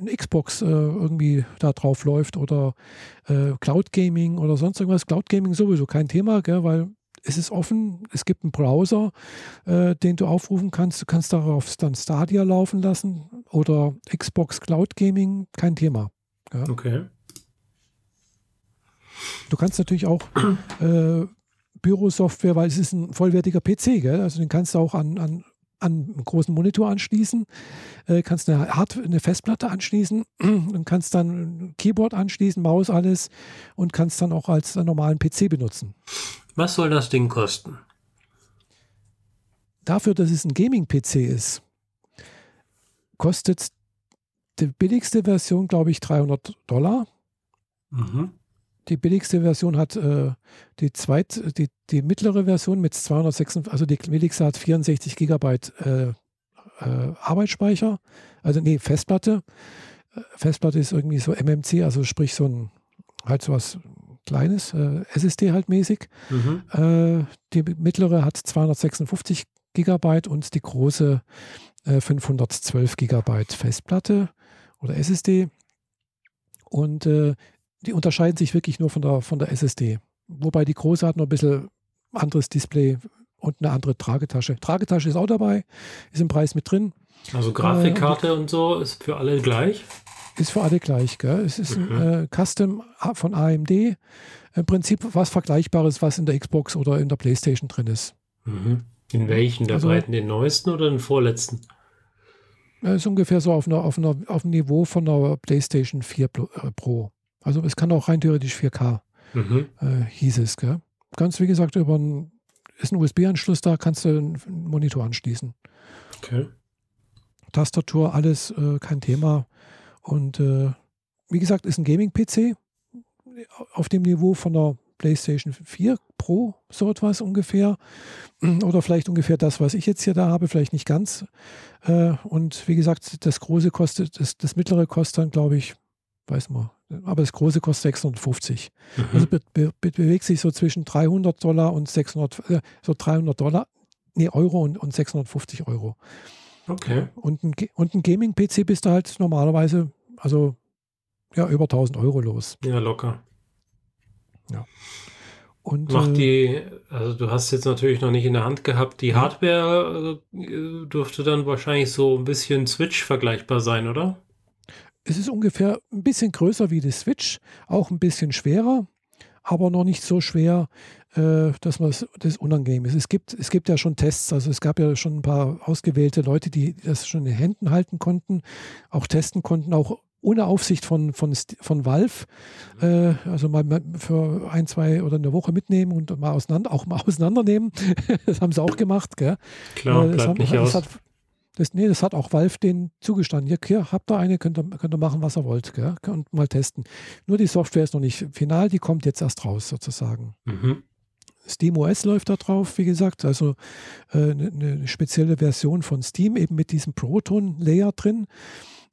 ein Xbox äh, irgendwie da drauf läuft oder äh, Cloud Gaming oder sonst irgendwas. Cloud Gaming sowieso kein Thema, gell, weil es ist offen, es gibt einen Browser, äh, den du aufrufen kannst. Du kannst darauf dann Stadia laufen lassen oder Xbox Cloud Gaming, kein Thema. Ja. Okay. Du kannst natürlich auch äh, Bürosoftware, weil es ist ein vollwertiger PC, gell? also den kannst du auch an, an, an einen großen Monitor anschließen, äh, kannst eine, Hard eine Festplatte anschließen und kannst dann ein Keyboard anschließen, Maus, alles und kannst dann auch als normalen PC benutzen. Was soll das Ding kosten? Dafür, dass es ein Gaming-PC ist, kostet die billigste Version, glaube ich, 300 Dollar. Mhm. Die billigste Version hat äh, die zweit, die, die mittlere Version mit 256, also die billigste hat 64 Gigabyte äh, äh, Arbeitsspeicher, also nee, Festplatte. Äh, Festplatte ist irgendwie so MMC, also sprich so ein, halt so was Kleines, äh, SSD halt mäßig. Mhm. Äh, die mittlere hat 256 Gigabyte und die große 512 Gigabyte Festplatte oder SSD. Und äh, die unterscheiden sich wirklich nur von der, von der SSD. Wobei die große hat noch ein bisschen anderes Display und eine andere Tragetasche. Tragetasche ist auch dabei, ist im Preis mit drin. Also Grafikkarte äh, und, und, so ist für alle gleich? Ist für alle gleich, gell? Es ist mhm. ein äh, Custom von AMD. Im Prinzip was Vergleichbares, was in der Xbox oder in der Playstation drin ist. Mhm. In welchen der also, beiden? Den neuesten oder den vorletzten? Ist ungefähr so auf, einer, auf, einer, auf dem Niveau von der PlayStation 4 äh, Pro. Also es kann auch rein theoretisch 4K, mhm. äh, hieß es. Gell? Ganz wie gesagt, über ein, ist ein USB-Anschluss da, kannst du einen Monitor anschließen. Okay. Tastatur, alles äh, kein Thema. Und äh, wie gesagt, ist ein Gaming-PC auf dem Niveau von der PlayStation 4 Pro, so etwas ungefähr. Oder vielleicht ungefähr das, was ich jetzt hier da habe, vielleicht nicht ganz. Äh, und wie gesagt, das große kostet, das, das mittlere kostet dann, glaube ich, weiß man, aber das große kostet 650. Mhm. Also be, be, bewegt sich so zwischen 300 Dollar und 600, äh, so 300 Dollar, nee, Euro und, und 650 Euro. Okay. Und ein, und ein Gaming-PC bist du halt normalerweise, also ja, über 1000 Euro los. Ja, locker. Ja. Und, Macht die, also du hast jetzt natürlich noch nicht in der Hand gehabt, die Hardware äh, dürfte dann wahrscheinlich so ein bisschen Switch vergleichbar sein, oder? Es ist ungefähr ein bisschen größer wie die Switch, auch ein bisschen schwerer, aber noch nicht so schwer, äh, dass man das unangenehm ist. Es gibt, es gibt ja schon Tests, also es gab ja schon ein paar ausgewählte Leute, die das schon in den Händen halten konnten, auch testen konnten, auch ohne Aufsicht von, von, von Valve, äh, also mal für ein, zwei oder eine Woche mitnehmen und mal auseinander, auch mal auseinandernehmen. das haben sie auch gemacht, gell? Klar, äh, bleibt haben, nicht aus. Hat, das, nee, das hat auch Valve denen zugestanden. Hier, hier habt ihr eine, könnt ihr, könnt ihr machen, was ihr wollt, gell? Und mal testen. Nur die Software ist noch nicht final, die kommt jetzt erst raus, sozusagen. Mhm. SteamOS läuft da drauf, wie gesagt, also äh, eine, eine spezielle Version von Steam, eben mit diesem Proton-Layer drin.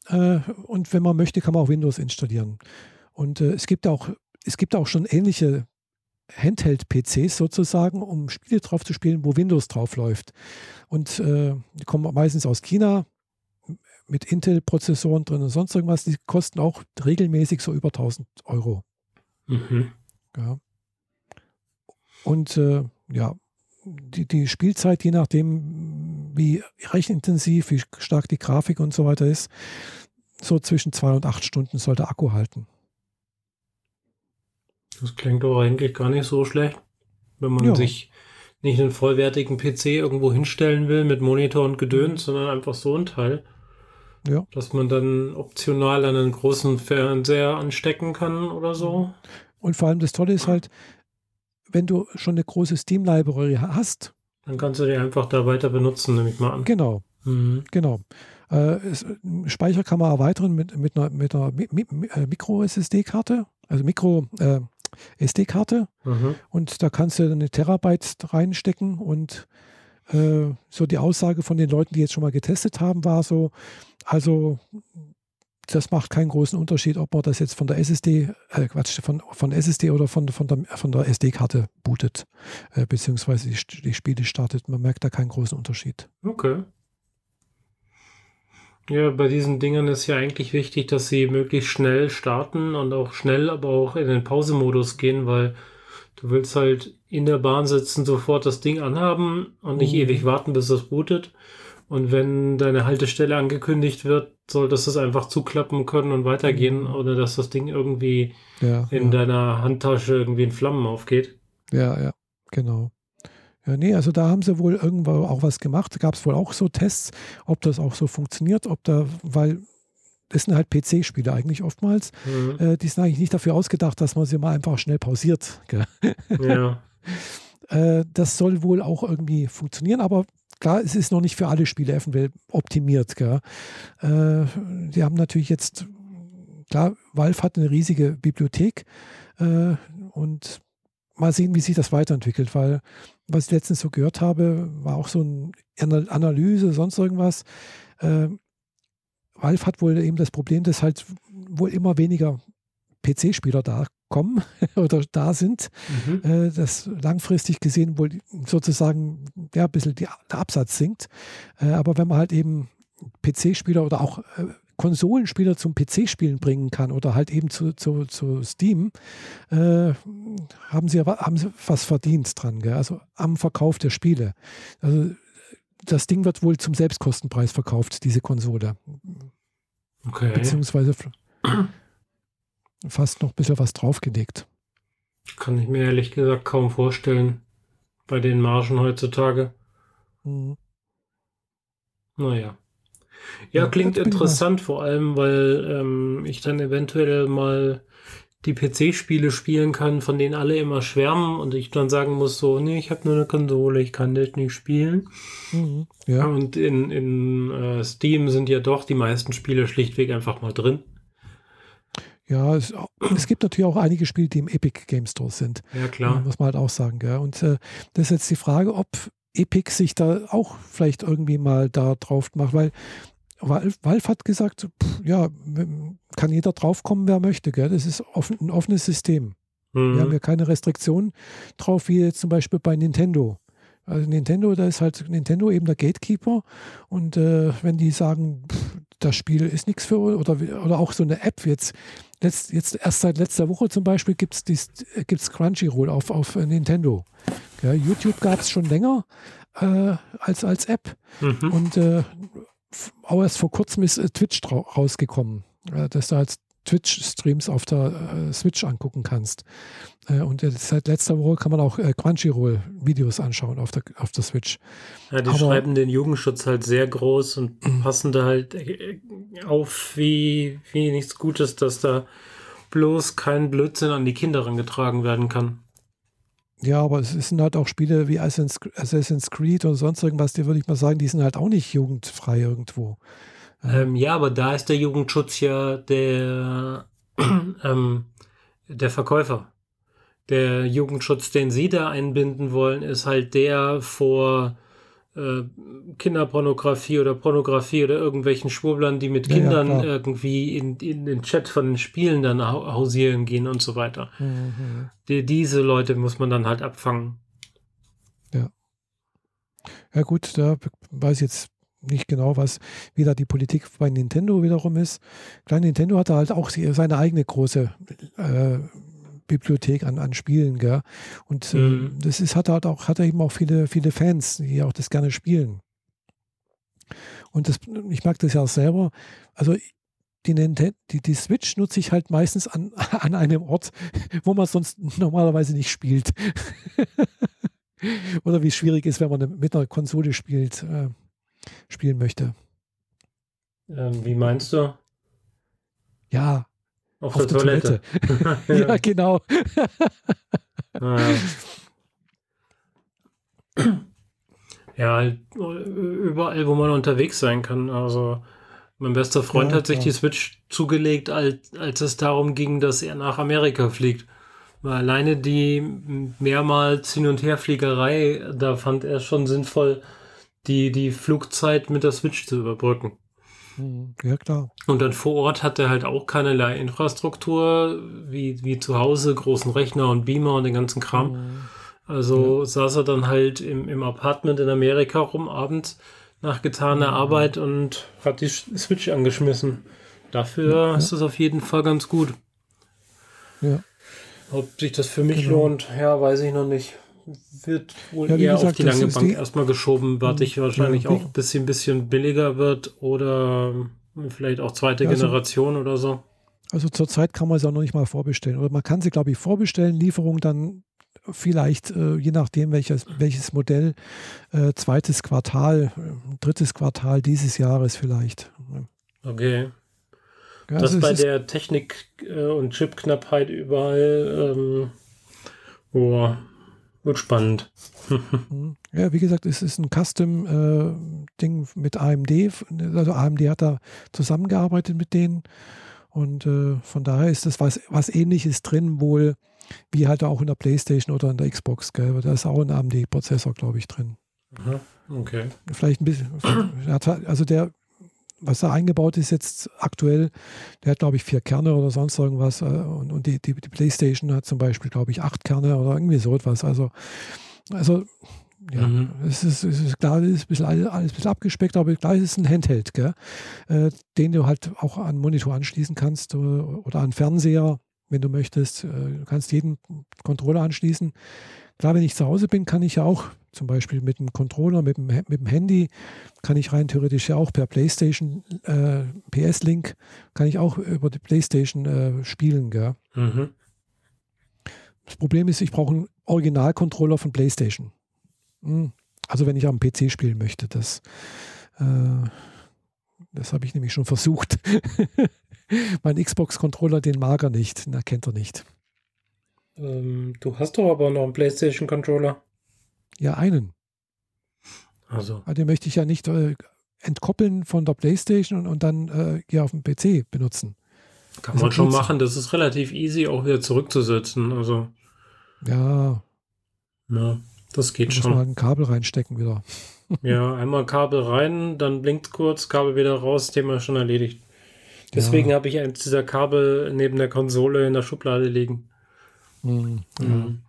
Äh, und wenn man möchte, kann man auch Windows installieren. Und äh, es gibt auch, es gibt auch schon ähnliche Handheld-PCs sozusagen, um Spiele drauf zu spielen, wo Windows drauf läuft. Und äh, die kommen meistens aus China mit Intel-Prozessoren drin und sonst irgendwas. Die kosten auch regelmäßig so über 1000 Euro. Mhm. Ja. Und äh, ja, die, die Spielzeit, je nachdem, wie rechenintensiv, wie stark die Grafik und so weiter ist, so zwischen zwei und acht Stunden soll der Akku halten. Das klingt doch eigentlich gar nicht so schlecht, wenn man ja. sich nicht einen vollwertigen PC irgendwo hinstellen will mit Monitor und Gedöns, mhm. sondern einfach so ein Teil. Ja. Dass man dann optional einen großen Fernseher anstecken kann oder so. Und vor allem das Tolle ist halt, wenn du schon eine große Steam-Library hast. Dann kannst du die einfach da weiter benutzen, nehme ich mal an. Genau. Mhm. Genau. Äh, Speicher kann man erweitern mit, mit einer, mit einer Mi Mi äh, Micro-SSD-Karte, also Micro-SD-Karte. Äh, mhm. Und da kannst du eine Terabyte reinstecken und äh, so die Aussage von den Leuten, die jetzt schon mal getestet haben, war so, also das macht keinen großen Unterschied, ob man das jetzt von der SSD, äh Quatsch, von, von SSD oder von, von der, von der SD-Karte bootet, äh, beziehungsweise die, die Spiele startet. Man merkt da keinen großen Unterschied. Okay. Ja, bei diesen Dingern ist ja eigentlich wichtig, dass sie möglichst schnell starten und auch schnell, aber auch in den Pausemodus gehen, weil du willst halt in der Bahn sitzen, sofort das Ding anhaben und nicht mhm. ewig warten, bis das bootet. Und wenn deine Haltestelle angekündigt wird, solltest du es einfach zuklappen können und weitergehen, mhm. oder dass das Ding irgendwie ja, in ja. deiner Handtasche irgendwie in Flammen aufgeht. Ja, ja, genau. Ja, nee, also da haben sie wohl irgendwo auch was gemacht. Da gab es wohl auch so Tests, ob das auch so funktioniert, ob da, weil das sind halt PC-Spiele eigentlich oftmals. Mhm. Äh, die sind eigentlich nicht dafür ausgedacht, dass man sie mal einfach schnell pausiert. Ja. äh, das soll wohl auch irgendwie funktionieren, aber klar, es ist noch nicht für alle Spiele eventuell optimiert. Gell? Äh, die haben natürlich jetzt, klar, Valve hat eine riesige Bibliothek äh, und mal sehen, wie sich das weiterentwickelt, weil was ich letztens so gehört habe, war auch so eine Analyse, sonst irgendwas. Äh, Valve hat wohl eben das Problem, dass halt wohl immer weniger PC-Spieler da kommen oder da sind, mhm. äh, dass langfristig gesehen wohl sozusagen ja, ein bisschen die, der Absatz sinkt. Äh, aber wenn man halt eben PC-Spieler oder auch äh, Konsolenspieler zum PC-Spielen bringen kann oder halt eben zu, zu, zu Steam, äh, haben, sie, haben sie was verdient dran, gell? also am Verkauf der Spiele. Also das Ding wird wohl zum Selbstkostenpreis verkauft, diese Konsole. Okay. Beziehungsweise fast noch ein bisschen was draufgelegt. Kann ich mir ehrlich gesagt kaum vorstellen bei den Margen heutzutage. Mhm. Naja. Ja, Ja, klingt interessant, vor allem, weil ähm, ich dann eventuell mal die PC-Spiele spielen kann, von denen alle immer schwärmen und ich dann sagen muss, so, nee, ich habe nur eine Konsole, ich kann das nicht spielen. Mhm. Ja, Und in, in äh, Steam sind ja doch die meisten Spiele schlichtweg einfach mal drin. ja es, es gibt natürlich auch einige Spiele, die im Epic Game Store sind. Ja, klar. Muss man halt auch sagen. Gell? Und äh, das ist jetzt die Frage, ob Epic sich da auch vielleicht irgendwie mal da drauf macht, weil Valve, Valve hat gesagt, pff, ja, kann jeder draufkommen, wer möchte. Gell? Das ist offen, ein offenes System. Wir haben Mhm. ja keine Restriktionen drauf, wie jetzt zum Beispiel bei Nintendo. Also Nintendo, da ist halt Nintendo eben der Gatekeeper und äh, wenn die sagen, pff, das Spiel ist nichts für uns oder, oder auch so eine App jetzt, letzt, jetzt erst seit letzter Woche zum Beispiel gibt es gibt's Crunchyroll auf, auf äh, Nintendo. Ja, YouTube gab es schon länger äh, als, als App Mhm. und äh, auch erst vor kurzem ist äh, Twitch rausgekommen, äh, dass du halt Twitch-Streams auf der äh, Switch angucken kannst. Und seit letzter Woche kann man auch Crunchyroll-Videos anschauen auf der, auf der Switch. Ja, die Aber- schreiben den Jugendschutz halt sehr groß und passen da halt auf wie, wie nichts Gutes, dass da bloß kein Blödsinn an die Kinder rangetragen werden kann. Ja, aber es sind halt auch Spiele wie Assassin's, Creed oder sonst irgendwas, die würde ich mal sagen, die sind halt auch nicht jugendfrei irgendwo. Ähm, ja, aber da ist der Jugendschutz ja der, ähm, der Verkäufer. Der Jugendschutz, den Sie da einbinden wollen, ist halt der vor äh, Kinderpornografie oder Pornografie oder irgendwelchen Schwurblern, die mit Ja, ja, Kindern klar. irgendwie in, in den Chat von den Spielen dann hau- hausieren gehen und so weiter. Mhm. Die, diese Leute muss man dann halt abfangen. Ja gut, da weiß ich jetzt nicht genau, was wie da die Politik bei Nintendo wiederum ist. Klein Nintendo hatte halt auch seine eigene große äh, Bibliothek an, an Spielen, gell? Und äh, Mhm. das ist, hat halt auch, hat er eben auch viele, viele Fans, die auch das gerne spielen. Und das, ich mag das ja auch selber. Also die, die, die Switch nutze ich halt meistens an, an einem Ort, wo man sonst normalerweise nicht spielt. Oder wie es schwierig ist, wenn man mit einer Konsole spielt, äh, spielen möchte. Ähm, wie meinst du? Ja, Auf, auf der, der Toilette. ja, genau. Ah, Ja, halt überall, wo man unterwegs sein kann. Also, mein bester Freund Ja, hat sich die Switch zugelegt, als, als es darum ging, dass er nach Amerika fliegt. Weil alleine die mehrmals Hin- und Herfliegerei, da fand er schon sinnvoll, die, die Flugzeit mit der Switch zu überbrücken. Hm, Ja, klar. Und dann vor Ort hat er halt auch keinerlei Infrastruktur, wie, wie zu Hause, großen Rechner und Beamer und den ganzen Kram. Hm, Also saß er dann halt im, im Apartment in Amerika rum abends nach getaner Mhm. Arbeit und hat die Switch angeschmissen. Dafür Ja. ist es auf jeden Fall ganz gut. Ja. Ob sich das für mich Genau. lohnt, ja, weiß ich noch nicht. Wird wohl Ja, eher auf gesagt, die das lange Bank die- erstmal geschoben, warte ich wahrscheinlich Ja, auch ein bisschen billiger wird oder vielleicht auch zweite Ja, also- Generation oder so. Also zurzeit kann man es auch noch nicht mal vorbestellen. Oder man kann sie, glaube ich, vorbestellen, Lieferung dann vielleicht, äh, je nachdem welches, welches Modell, äh, zweites Quartal, äh, drittes Quartal dieses Jahres vielleicht. Okay. Ja, das also es bei der Technik- äh, und Chipknappheit überall, ähm, boah, wird spannend. Mhm. Ja, wie gesagt, es ist ein Custom-Ding mit AMD. Also AMD hat da zusammengearbeitet mit denen. Und äh, von daher ist das was, was ähnliches drin, wohl wie halt auch in der Playstation oder in der Xbox. Gell? Da ist auch ein AMD-Prozessor, glaube ich, drin. Aha, okay. Vielleicht ein bisschen. also der, was da eingebaut ist jetzt aktuell, der hat, glaube ich, vier Kerne oder sonst irgendwas. äh, Und, und die, die, die Playstation hat zum Beispiel, glaube ich, acht Kerne oder irgendwie so etwas. Also, also ja, Mhm. es, ist, es ist klar, es ist ein bisschen, alles ein bisschen abgespeckt, aber klar, es ist ein Handheld, gell? Äh, den du halt auch an Monitor anschließen kannst äh, oder an Fernseher, wenn du möchtest. Äh, Du kannst jeden Controller anschließen. Klar, wenn ich zu Hause bin, kann ich ja auch zum Beispiel mit dem Controller, mit dem, mit dem Handy, kann ich rein theoretisch ja auch per PlayStation, äh, PS-Link, kann ich auch über die PlayStation äh, spielen. Gell? Mhm. Das Problem ist, ich brauche einen Original-Controller von PlayStation. Hm. Also wenn ich am PC spielen möchte, das, äh, das habe ich nämlich schon versucht. mein Xbox-Controller, den mag er nicht, den erkennt er nicht. Ähm, du hast doch aber noch einen PlayStation-Controller. Ja, einen. Also. Aber den möchte ich ja nicht äh, entkoppeln von der PlayStation und, und dann äh, hier auf dem PC benutzen. Kann man schon machen, das ist relativ easy auch wieder zurückzusetzen. Also. Ja. Ja, das geht da schon. Muss man ein Kabel reinstecken wieder. ja, einmal Kabel rein, dann blinkt kurz, Kabel wieder raus, Thema schon erledigt. Deswegen ja. habe ich eins dieser Kabel neben der Konsole in der Schublade liegen. Mhm. Mhm.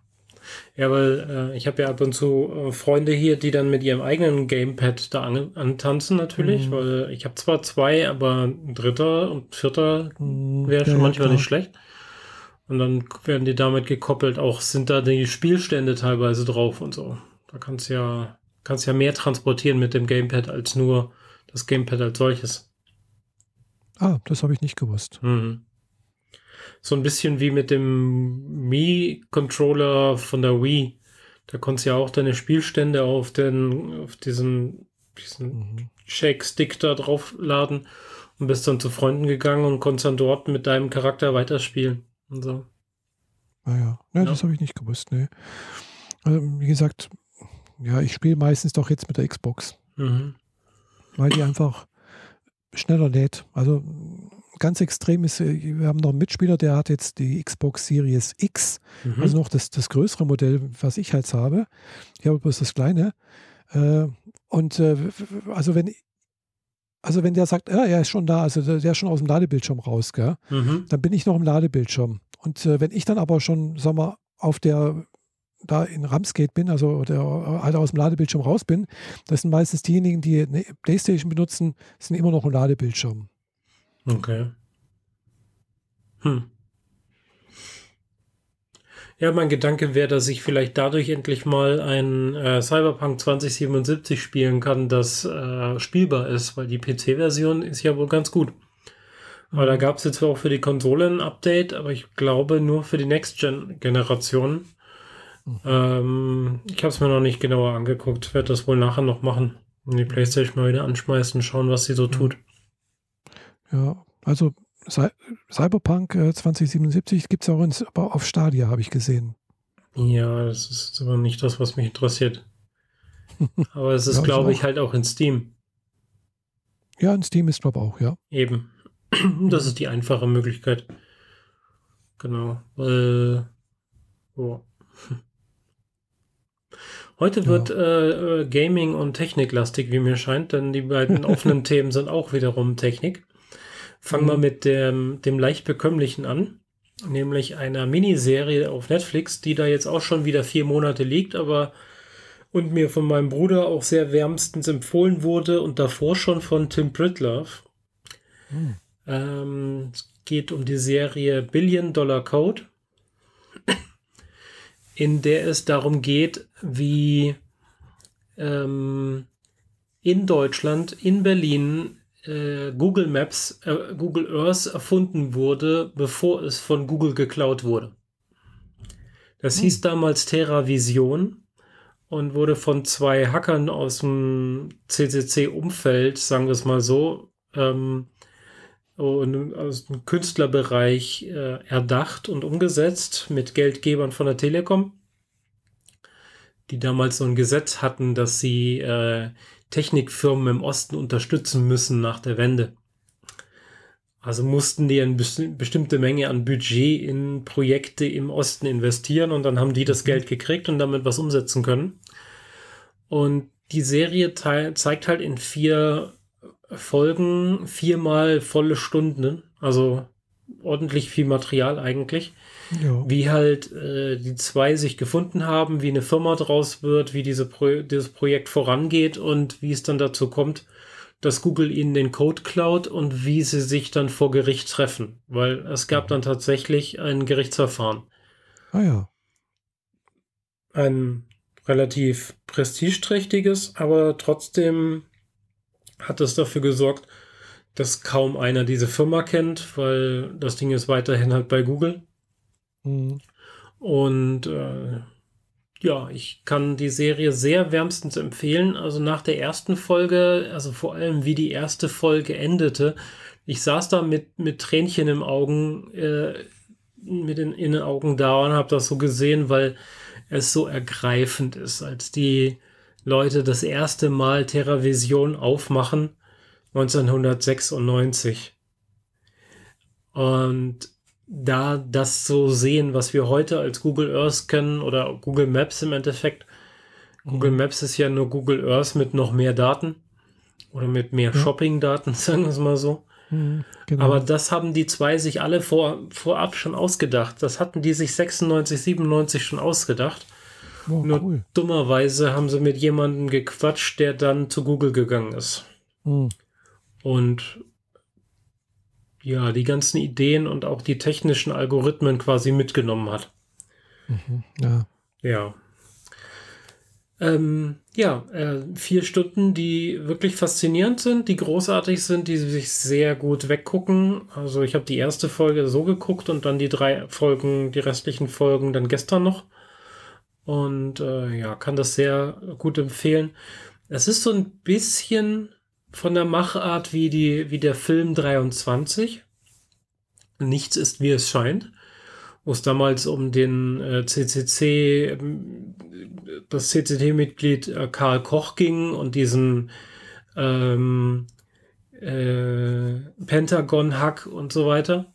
Ja, weil äh, ich habe ja ab und zu äh, Freunde hier, die dann mit ihrem eigenen Gamepad da an, antanzen natürlich, mhm. weil ich habe zwar zwei, aber ein dritter und vierter mhm. wäre schon ja, manchmal klar. nicht schlecht. Und dann werden die damit gekoppelt. Auch sind da die Spielstände teilweise drauf und so. Da kannst ja kannst ja mehr transportieren mit dem Gamepad als nur das Gamepad als solches. Ah, das habe ich nicht gewusst. Mhm so ein bisschen wie mit dem Mii-Controller von der Wii. Da konntest du ja auch deine Spielstände auf den, auf diesen, diesen mhm. Shake-Stick da draufladen und bist dann zu Freunden gegangen und konntest dann dort mit deinem Charakter weiterspielen und so. Ah ja, ja, ja. das habe ich nicht gewusst, ne. Also, wie gesagt, ja, ich spiele meistens doch jetzt mit der Xbox. Mhm. Weil die einfach schneller lädt. Also ganz extrem ist, äh, wir haben noch einen Mitspieler, der hat jetzt die Xbox Series X, mhm. also noch das, das größere Modell, was ich halt habe. Ich habe bloß das kleine. Äh, und äh, also wenn also wenn der sagt, ja, er ist schon da, also der ist schon aus dem Ladebildschirm raus? Mhm. dann bin ich noch im Ladebildschirm. Und wenn ich dann aber schon, sag mal, auf der da in Ramsgate bin, also oder halt aus dem Ladebildschirm raus bin, das sind meistens diejenigen, die eine Playstation benutzen, sind immer noch im Ladebildschirm. Okay. Hm. Ja, mein Gedanke wäre, dass ich vielleicht dadurch endlich mal ein äh, Cyberpunk 2077 spielen kann, das äh, spielbar ist, weil die PC-Version ist ja wohl ganz gut. Aber mhm. da gab es jetzt auch für die Konsole ein Update, aber ich glaube nur für die Next-Gen-Generation. Mhm. Ähm, ich habe es mir noch nicht genauer angeguckt, werde das wohl nachher noch machen. Und die mhm. Playstation mal wieder anschmeißen, schauen, was sie so mhm. tut. Ja, also Cyberpunk 2077 gibt es auch ins, auf Stadia, habe ich gesehen. Ja, das ist aber nicht das, was mich interessiert. Aber es ist, ja, glaube ich, halt auch in Steam. Ja, in Steam ist, glaube ich, auch, ja. Eben. Das ist die einfache Möglichkeit. Genau. Weil, oh. Heute wird äh, äh, Gaming und Technik lastig, wie mir scheint, denn die beiden offenen Themen sind auch wiederum Technik. Fangen wir mit dem, dem leicht bekömmlichen an, nämlich einer Miniserie auf Netflix, die da jetzt auch schon wieder vier Monate liegt, aber und mir von meinem Bruder auch sehr wärmstens empfohlen wurde und davor schon von Tim Pritlove. Mhm. Ähm, es geht um die Serie Billion Dollar Code, in der es darum geht, wie ähm, in Deutschland, in Berlin, äh, Google Maps, äh, Google Earth erfunden wurde, bevor es von Google geklaut wurde. Das hm. hieß damals TerraVision und wurde von zwei Hackern aus dem CCC-Umfeld, sagen wir es mal so, ähm, und aus dem Künstlerbereich äh, erdacht und umgesetzt mit Geldgebern von der Telekom, die damals so ein Gesetz hatten, dass sie äh, Technikfirmen im Osten unterstützen müssen nach der Wende. Also mussten die eine bestimmte Menge an Budget in Projekte im Osten investieren und dann haben die das mhm. Geld gekriegt und damit was umsetzen können. Und die Serie zeigt halt in vier Folgen viermal volle Stunden, also ordentlich viel Material eigentlich. Ja. Wie halt äh, die zwei sich gefunden haben, wie eine Firma draus wird, wie diese Pro dieses Projekt vorangeht und wie es dann dazu kommt, dass Google ihnen den Code klaut und wie sie sich dann vor Gericht treffen. Weil es gab dann tatsächlich ein Gerichtsverfahren. Ah ja. Ein relativ prestigeträchtiges, aber trotzdem hat es dafür gesorgt, dass kaum einer diese Firma kennt, weil das Ding ist weiterhin halt bei Google. Mhm. Und äh, ja, ich kann die Serie sehr wärmstens empfehlen. Also nach der ersten Folge, also vor allem wie die erste Folge endete, ich saß da mit, mit Tränchen im Augen, äh, mit den, in den Augen da und habe das so gesehen, weil es so ergreifend ist, als die Leute das erste Mal TerraVision aufmachen, 1996. Und da das so sehen, was wir heute als Google Earth kennen oder Google Maps im Endeffekt. Mhm. Google Maps ist ja nur Google Earth mit noch mehr Daten oder mit mehr ja. Shopping-Daten, sagen wir es mal so. Mhm, genau. Aber das haben die zwei sich alle vor, vorab schon ausgedacht. Das hatten die sich 96, 97 schon ausgedacht. Oh, Nur cool. dummerweise haben sie mit jemandem gequatscht, der dann zu Google gegangen ist. Mhm. Und ja, die ganzen Ideen und auch die technischen Algorithmen quasi mitgenommen hat. Mhm, ja. Ja. Ähm, ja, äh, vier Stunden, die wirklich faszinierend sind, die großartig sind, die sich sehr gut weggucken. Also ich habe die erste Folge so geguckt und dann die drei Folgen, die restlichen Folgen dann gestern noch. Und äh, ja, kann das sehr gut empfehlen. Es ist so ein bisschen von der Machart wie, die, wie der Film 23. Nichts ist, wie es scheint wo es damals um den äh, CCC, ähm, das CCT-Mitglied äh, Karl Koch ging und diesen ähm, äh, Pentagon-Hack und so weiter.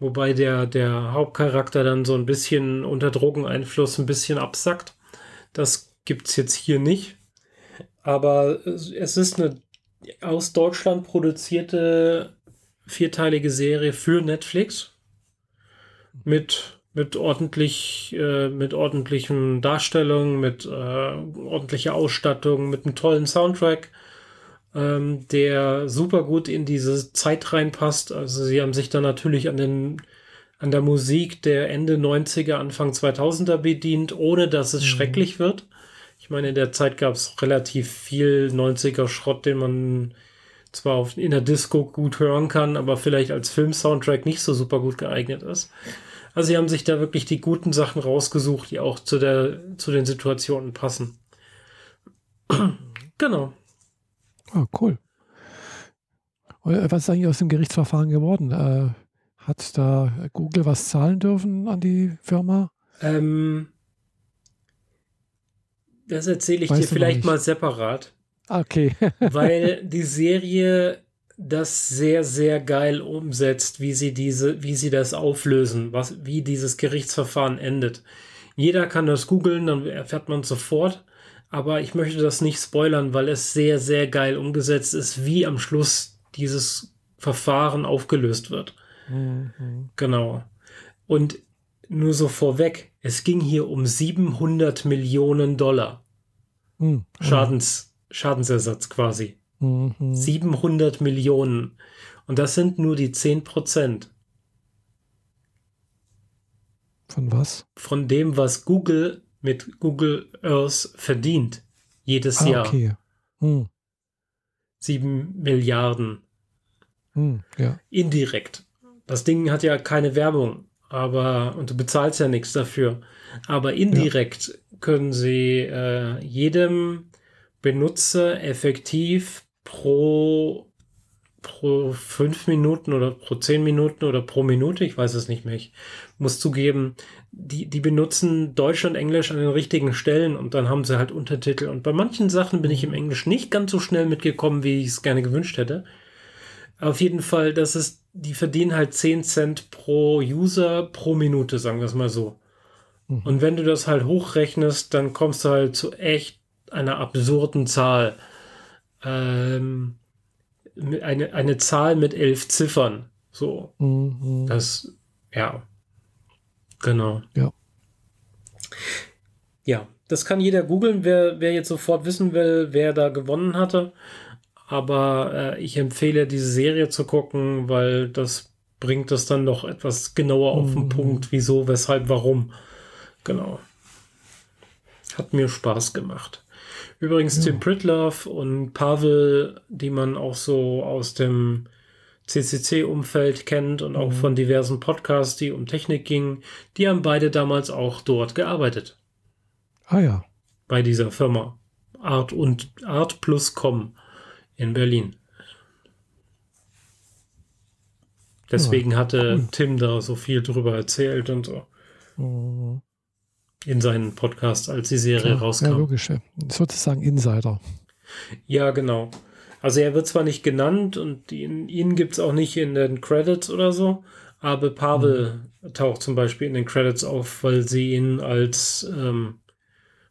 Wobei der, der Hauptcharakter dann so ein bisschen unter Drogeneinfluss ein bisschen absackt. Das gibt es jetzt hier nicht. Aber es ist eine aus Deutschland produzierte vierteilige Serie für Netflix mit mit ordentlich äh, mit ordentlichen Darstellungen, mit äh, ordentlicher Ausstattung, mit einem tollen Soundtrack, ähm, der super gut in diese Zeit reinpasst. Also sie haben sich da natürlich an den an der Musik der Ende 90er, Anfang 2000er bedient, ohne dass es mhm. schrecklich wird. Ich meine, in der Zeit gab es relativ viel 90er Schrott, den man zwar auf, in der Disco gut hören kann, aber vielleicht als Film-Soundtrack nicht so super gut geeignet ist. Also sie haben sich da wirklich die guten Sachen rausgesucht, die auch zu, der, zu den Situationen passen. genau. Oh, cool. Äh, was ist eigentlich aus dem Gerichtsverfahren geworden? Äh, hat da Google was zahlen dürfen an die Firma? Ähm, das erzähle ich weißt dir vielleicht mal separat. Okay. weil die Serie das sehr, sehr geil umsetzt, wie sie diese, wie sie das auflösen, was, wie dieses Gerichtsverfahren endet. Jeder kann das googeln, dann erfährt man sofort. Aber ich möchte das nicht spoilern, weil es sehr, sehr geil umgesetzt ist, wie am Schluss dieses Verfahren aufgelöst wird. Mhm. Genau. Und nur so vorweg, es ging hier um 700 Millionen Dollar. Mhm. Schadens, Schadensersatz quasi. Mhm. 700 Millionen. Und das sind nur die 10 Prozent. Von was? Von dem, was Google mit Google Earth verdient. Jedes ah, Jahr. Okay. Hm. 7 Milliarden. Hm, ja. Indirekt. Das Ding hat ja keine Werbung, aber und du bezahlst ja nichts dafür. Aber indirekt ja. können sie äh, jedem Benutzer effektiv pro, pro fünf Minuten oder pro zehn Minuten oder pro Minute, ich weiß es nicht mehr. Ich muss zugeben, die, die benutzen Deutsch und Englisch an den richtigen Stellen und dann haben sie halt Untertitel. Und bei manchen Sachen bin ich im Englisch nicht ganz so schnell mitgekommen, wie ich es gerne gewünscht hätte. Auf jeden Fall, das ist, die verdienen halt 10 Cent pro User pro Minute, sagen wir es mal so. Mhm. Und wenn du das halt hochrechnest, dann kommst du halt zu echt einer absurden Zahl ähm, eine, eine Zahl mit elf Ziffern. So. Mhm. Das, ja. Genau. Ja. Ja, das kann jeder googeln, wer, wer jetzt sofort wissen will, wer da gewonnen hatte. Aber äh, ich empfehle, diese Serie zu gucken, weil das bringt das dann noch etwas genauer auf den mhm. Punkt, wieso, weshalb, warum. Genau. Hat mir Spaß gemacht. Übrigens Ja. Tim Pritlove und Pavel, die man auch so aus dem CCC-Umfeld kennt und auch Mhm. von diversen Podcasts, die um Technik gingen, die haben beide damals auch dort gearbeitet. Ah ja. Bei dieser Firma. Art und Art plus Com in Berlin. Deswegen hatte cool. Tim da so viel drüber erzählt und so Mhm. In seinen Podcast, als die Serie Klar, Ja, rauskam. logisch. ja. Sozusagen Insider. Ja, genau. Also er wird zwar nicht genannt und ihn, ihn gibt es auch nicht in den Credits oder so, aber Pavel taucht zum Beispiel in den Credits auf, weil sie ihn als ähm,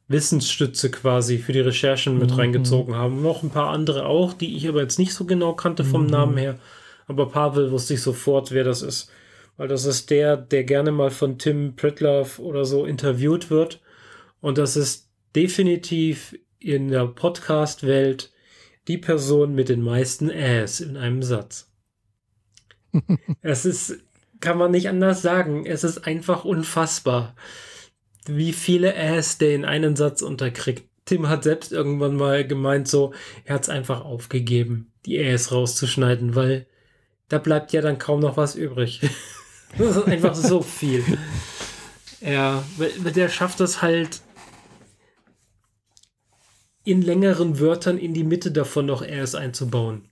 Wissensstütze quasi für die Recherchen mit Mhm. reingezogen haben. Noch ein paar andere auch, die ich aber jetzt nicht so genau kannte vom Mhm. Namen her. Aber Pavel wusste ich sofort, wer das ist. Weil das ist der, der gerne mal von Tim Pritlove oder so interviewt wird. Und das ist definitiv in der Podcast-Welt die Person mit den meisten Äs in einem Satz. es ist, kann man nicht anders sagen, es ist einfach unfassbar, wie viele Äs der in einen Satz unterkriegt. Tim hat selbst irgendwann mal gemeint, so, er hat es einfach aufgegeben, die Äs rauszuschneiden, weil da bleibt ja dann kaum noch was übrig. das ist einfach so viel. Ja, der schafft es halt in längeren Wörtern in die Mitte davon noch Äs einzubauen.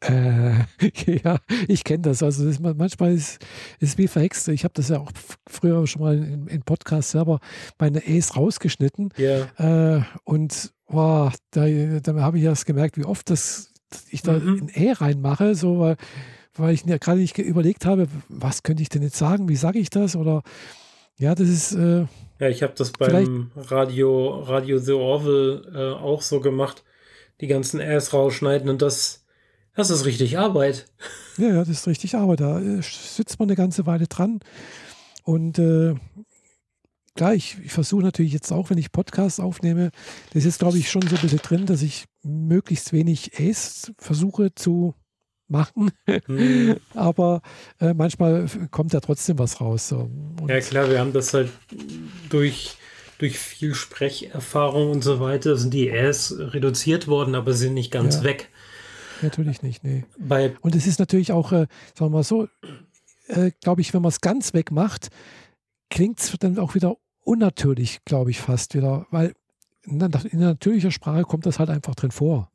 Äh, ja, ich kenne das. Also das, ist man- manchmal ist es wie verhext. Ich habe das ja auch früher schon mal in, in Podcast selber meine E's rausgeschnitten. Ja. Äh, und wow, da, da habe ich erst gemerkt, wie oft das ich da Mhm. ein E reinmache, so weil, weil ich mir gerade nicht überlegt habe, was könnte ich denn jetzt sagen, wie sage ich das? Oder ja, das ist äh, Ja, ich habe das beim Radio, Radio The Orville äh, auch so gemacht. Die ganzen Äs rausschneiden und das, das ist richtig Arbeit. Ja, ja, das ist richtig Arbeit. Da äh, sitzt man eine ganze Weile dran. Und äh, klar, ich, ich versuche natürlich jetzt auch, wenn ich Podcasts aufnehme, das ist, glaube ich, schon so ein bisschen drin, dass ich möglichst wenig Ace versuche zu machen. Hm. Aber äh, manchmal kommt ja trotzdem was raus. So. Ja klar, wir haben das halt durch, durch viel Sprecherfahrung und so weiter sind die Äs reduziert worden, aber sind nicht ganz Ja. weg. Natürlich nicht, nee. Bei Und es ist natürlich auch, äh, sagen wir mal so, äh, glaube ich, wenn man es ganz wegmacht, klingt es dann auch wieder unnatürlich, glaube ich, fast wieder. Weil in natürlicher Sprache kommt das halt einfach drin vor.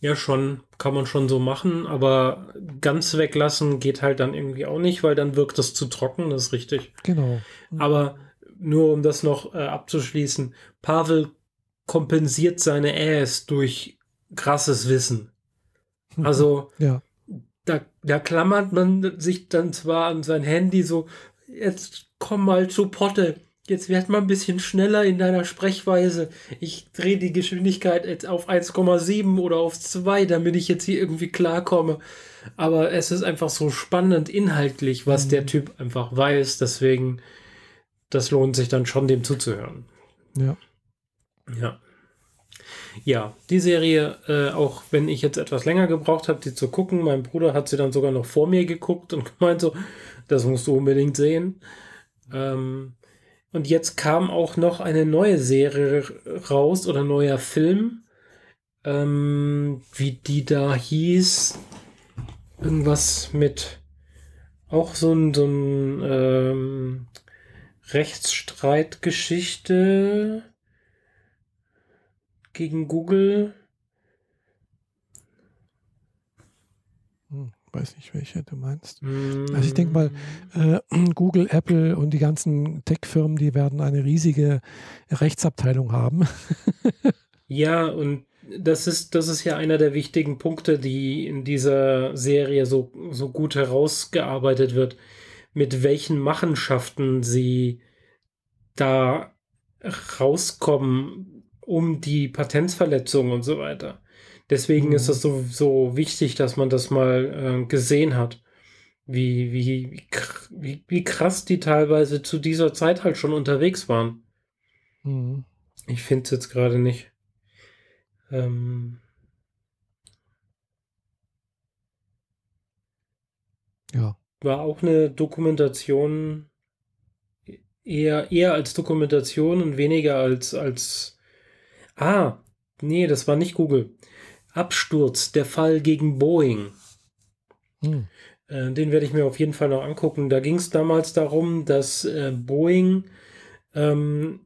Ja, schon, kann man schon so machen, aber ganz weglassen geht halt dann irgendwie auch nicht, weil dann wirkt das zu trocken, das ist richtig. Genau. Aber nur um das noch äh, abzuschließen, Pavel kompensiert seine Äs durch krasses Wissen. Also Ja, da, da klammert man sich dann zwar an sein Handy so, jetzt komm mal zu Potte, jetzt werd mal ein bisschen schneller in deiner Sprechweise. Ich drehe die Geschwindigkeit jetzt auf 1,7 oder auf 2, damit ich jetzt hier irgendwie klarkomme. Aber es ist einfach so spannend inhaltlich, was der Typ einfach weiß. Deswegen, das lohnt sich dann schon, dem zuzuhören. ja. Ja. Ja, die Serie, äh, auch wenn ich jetzt etwas länger gebraucht habe, die zu gucken, mein Bruder hat sie dann sogar noch vor mir geguckt und gemeint so, das musst du unbedingt sehen. Ähm, und jetzt kam auch noch eine neue Serie raus oder neuer Film, ähm, wie die da hieß. Irgendwas mit auch so ein, so ein ähm, Rechtsstreitgeschichte gegen Google. Hm, weiß nicht, welche du meinst. Also ich denke mal, äh, Google, Apple und die ganzen Tech-Firmen, die werden eine riesige Rechtsabteilung haben. Ja, und das ist, das ist ja einer der wichtigen Punkte, die in dieser Serie so, so gut herausgearbeitet wird, mit welchen Machenschaften sie da rauskommen, um die Patentsverletzung und so weiter. Deswegen Mhm. ist es so, so wichtig, dass man das mal äh, gesehen hat. Wie, wie, wie, wie krass die teilweise zu dieser Zeit halt schon unterwegs waren. Mhm. Ich finde es jetzt gerade nicht. Ähm, Ja. war auch eine Dokumentation eher, eher als Dokumentation und weniger als, als. Ah, nee, das war nicht Google. Absturz, der Fall gegen Boeing. Hm. Äh, den werde ich mir auf jeden Fall noch angucken. Da ging es damals darum, dass äh, Boeing ähm,